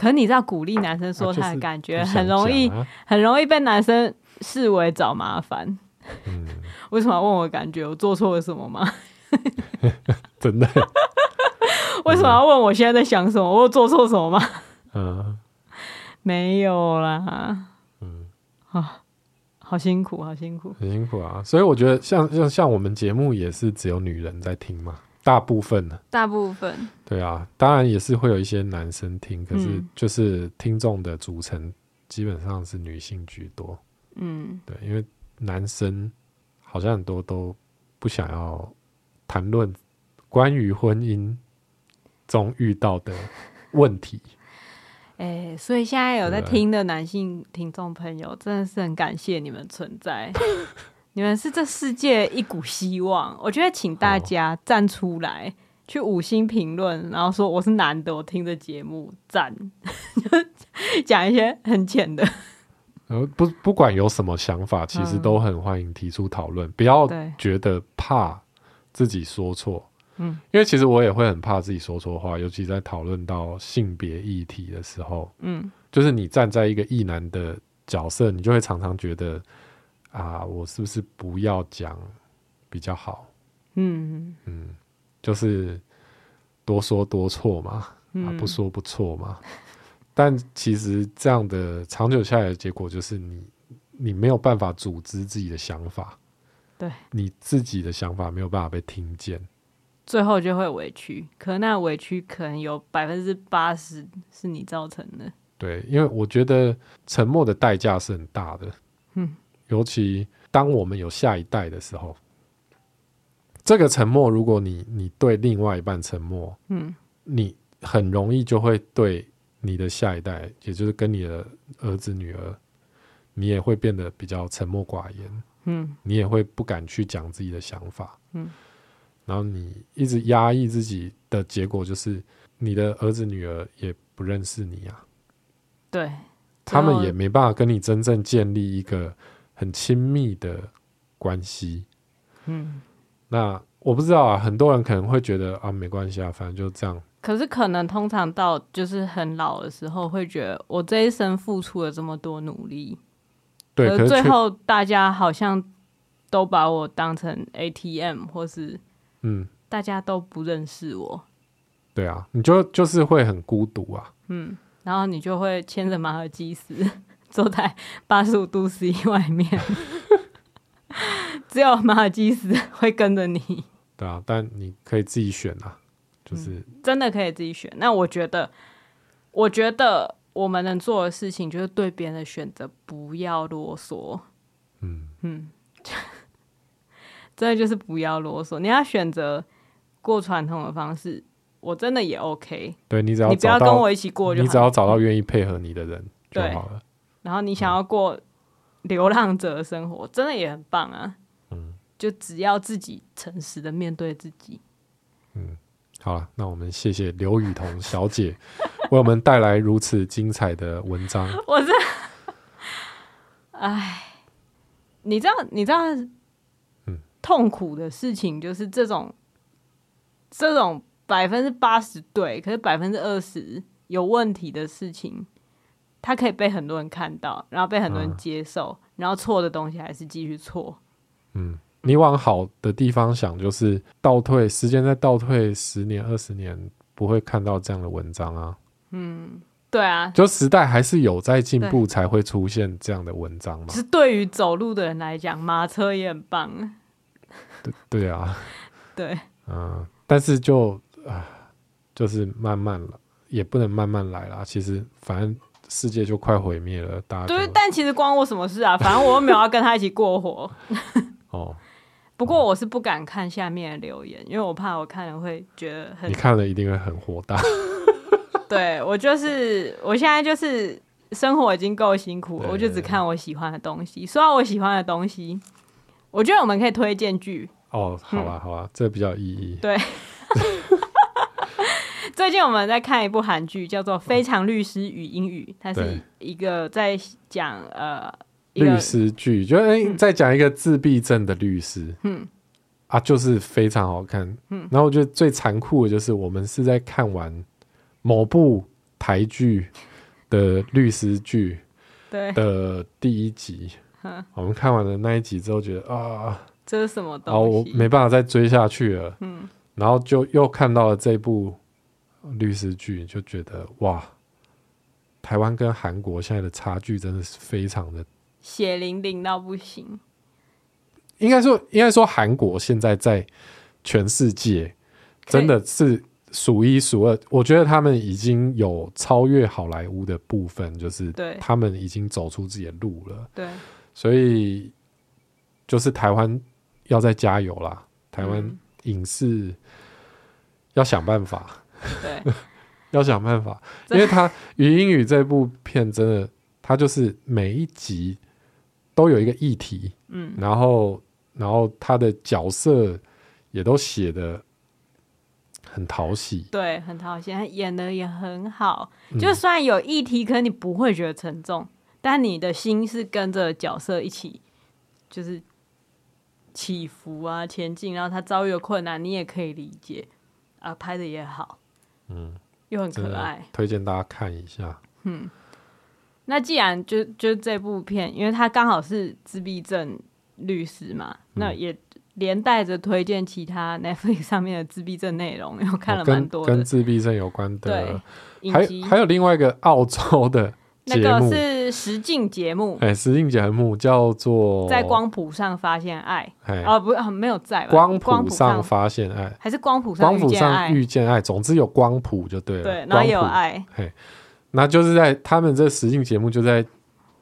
可是你知道，鼓励男生说他的感觉很容易，很容易被男生视为找麻烦。嗯，为什么要问我感觉？我做错了什么吗？真的？为什么要问我现在在想什么？我有做错什么吗？嗯，没有啦。嗯，啊，好辛苦，好辛苦，很辛苦啊！所以我觉得像，像像像我们节目也是只有女人在听嘛。大部分的，大部分，对啊，当然也是会有一些男生听，可是就是听众的组成基本上是女性居多。嗯，对，因为男生好像很多都不想要谈论关于婚姻中遇到的问题。哎、欸，所以现在有在听的男性听众朋友，真的是很感谢你们存在。你们是这世界一股希望，我觉得请大家站出来，哦、去五星评论，然后说我是男的，我听着节目赞，讲一些很浅的。呃，不，不管有什么想法，其实都很欢迎提出讨论，嗯、不要觉得怕自己说错。嗯，因为其实我也会很怕自己说错话，尤其在讨论到性别议题的时候。嗯，就是你站在一个异男的角色，你就会常常觉得。啊，我是不是不要讲比较好？嗯嗯，就是多说多错嘛，嗯、啊，不说不错嘛。但其实这样的长久下来的结果，就是你你没有办法组织自己的想法，对，你自己的想法没有办法被听见，最后就会委屈。可那委屈可能有百分之八十是你造成的。对，因为我觉得沉默的代价是很大的。嗯。尤其当我们有下一代的时候，这个沉默，如果你你对另外一半沉默，嗯，你很容易就会对你的下一代，也就是跟你的儿子女儿，你也会变得比较沉默寡言，嗯，你也会不敢去讲自己的想法，嗯，然后你一直压抑自己的结果，就是你的儿子女儿也不认识你啊，对，他们也没办法跟你真正建立一个。很亲密的关系，嗯，那我不知道啊，很多人可能会觉得啊，没关系啊，反正就这样。可是可能通常到就是很老的时候，会觉得我这一生付出了这么多努力，对，可是最后大家好像都把我当成 ATM，或是嗯，大家都不认识我。对啊，你就就是会很孤独啊，嗯，然后你就会牵着马尔济斯。坐在八十五度 C 外面，只有马尔基斯会跟着你。对啊，但你可以自己选啊，就是、嗯、真的可以自己选。那我觉得，我觉得我们能做的事情就是对别人的选择不要啰嗦。嗯嗯，真的就是不要啰嗦。你要选择过传统的方式，我真的也 OK。对，你只要你不要跟我一起过就好，你只要找到愿意配合你的人就好了。然后你想要过流浪者的生活，嗯、真的也很棒啊！嗯，就只要自己诚实的面对自己。嗯，好了，那我们谢谢刘雨桐小姐 为我们带来如此精彩的文章。我这，哎，你知道，你知道，嗯，痛苦的事情就是这种，这种百分之八十对，可是百分之二十有问题的事情。他可以被很多人看到，然后被很多人接受，嗯、然后错的东西还是继续错。嗯，你往好的地方想，就是倒退时间，再倒退十年、二十年，不会看到这样的文章啊。嗯，对啊，就时代还是有在进步，才会出现这样的文章嘛。是对于走路的人来讲，马车也很棒。对对啊，对，嗯，但是就啊，就是慢慢了，也不能慢慢来啦。其实反正。世界就快毁灭了，大家对，但其实关我什么事啊？反正我又没有要跟他一起过活。哦，不过我是不敢看下面的留言，因为我怕我看了会觉得很……你看了一定会很火大。对，我就是，我现在就是生活已经够辛苦了，我就只看我喜欢的东西。说到我喜欢的东西，我觉得我们可以推荐剧。哦，好啊，好啊，嗯、这比较有意义。对。最近我们在看一部韩剧，叫做《非常律师与英语》，它是一个在讲呃律师剧，就哎在讲一个自闭症的律师，嗯。啊，就是非常好看。嗯，然后我觉得最残酷的就是我们是在看完某部台剧的律师剧的第一集，我们看完了那一集之后，觉得啊，这是什么东西？然后我没办法再追下去了。嗯，然后就又看到了这部。律师剧就觉得哇，台湾跟韩国现在的差距真的是非常的血淋淋到不行。应该说，应该说，韩国现在在全世界真的是数一数二。我觉得他们已经有超越好莱坞的部分，就是他们已经走出自己的路了。对，所以就是台湾要再加油啦！台湾影视要想办法。对，要想办法，因为他《语英语》这部片真的，他就是每一集都有一个议题，嗯，然后，然后他的角色也都写的很讨喜，对，很讨喜，他演的也很好。就算有议题，可能你不会觉得沉重，嗯，但你的心是跟着角色一起，就是起伏啊，前进，然后他遭遇的困难，你也可以理解啊，拍的也好。嗯，又很可爱，推荐大家看一下。嗯，那既然就就这部片，因为他刚好是自闭症律师嘛，嗯、那也连带着推荐其他 Netflix 上面的自闭症内容，因为看了蛮多的、哦、跟，跟自闭症有关的，对，还还有另外一个澳洲的。那个是实境节目，哎、欸，实境节目叫做在光谱上发现爱，哦，不，没有在光谱上发现爱，还是光谱上光谱上，遇见爱，总之有光谱就对了，对，然后也有爱，嘿，那就是在他们这实境节目就在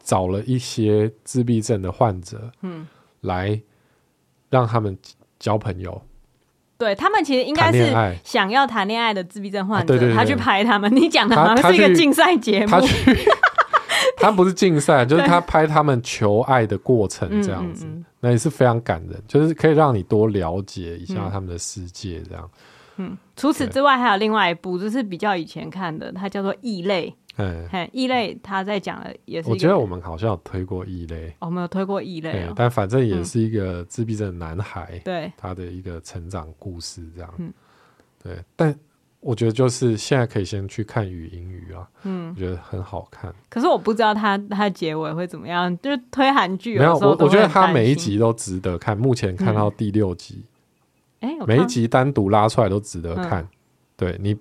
找了一些自闭症的患者，嗯，来让他们交朋友，对他们其实应该是想要谈恋爱的自闭症患者，啊、对对对，他去拍他们，你讲的好像是一个竞赛节目，他去。他不是竞赛，就是他拍他们求爱的过程这样子，那也是非常感人，就是可以让你多了解一下他们的世界这样。嗯，除此之外还有另外一部，就是比较以前看的，它叫做《异类》。嗯，异类他在讲的也是，我觉得我们好像有推过异类，我们有推过异类，但反正也是一个自闭症男孩，对他的一个成长故事这样。嗯，对，但。我觉得就是现在可以先去看《语音语》啊，嗯，我觉得很好看。可是我不知道它它结尾会怎么样，就是推韩剧没有我，我觉得它每一集都值得看。目前看到第六集，哎、嗯，每一集单独拉出来都值得看。嗯、对，你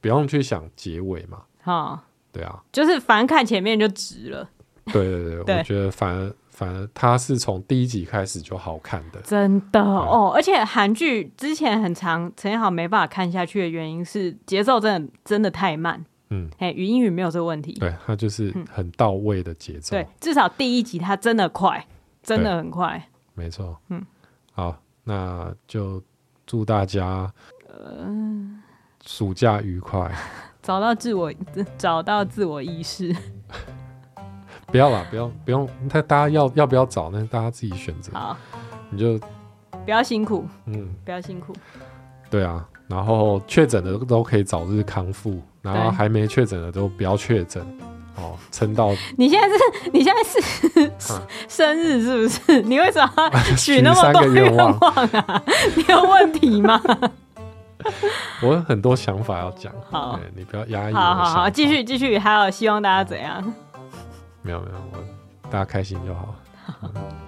不用去想结尾嘛，好，对啊，就是反正看前面就值了。对对对，对 我觉得反而。反而他是从第一集开始就好看的，真的哦。而且韩剧之前很长，陈彦豪没办法看下去的原因是节奏真的真的太慢。嗯，哎，语音语没有这个问题，对他就是很到位的节奏。对，至少第一集他真的快，真的很快。没错，嗯，好，那就祝大家呃暑假愉快，找到自我，找到自我意识。不要了，不要不用，他大家要要不要找，那大家自己选择。好，你就不要辛苦，嗯，不要辛苦。对啊，然后确诊的都可以早日康复，然后还没确诊的都不要确诊哦，撑到。你现在是，你现在是 生日是不是？你为什么要 许那么多愿望啊？你有问题吗？我有很多想法要讲，好，你不要压抑。好好好，继续继续，还有希望大家怎样？没有没有，我大家开心就好。嗯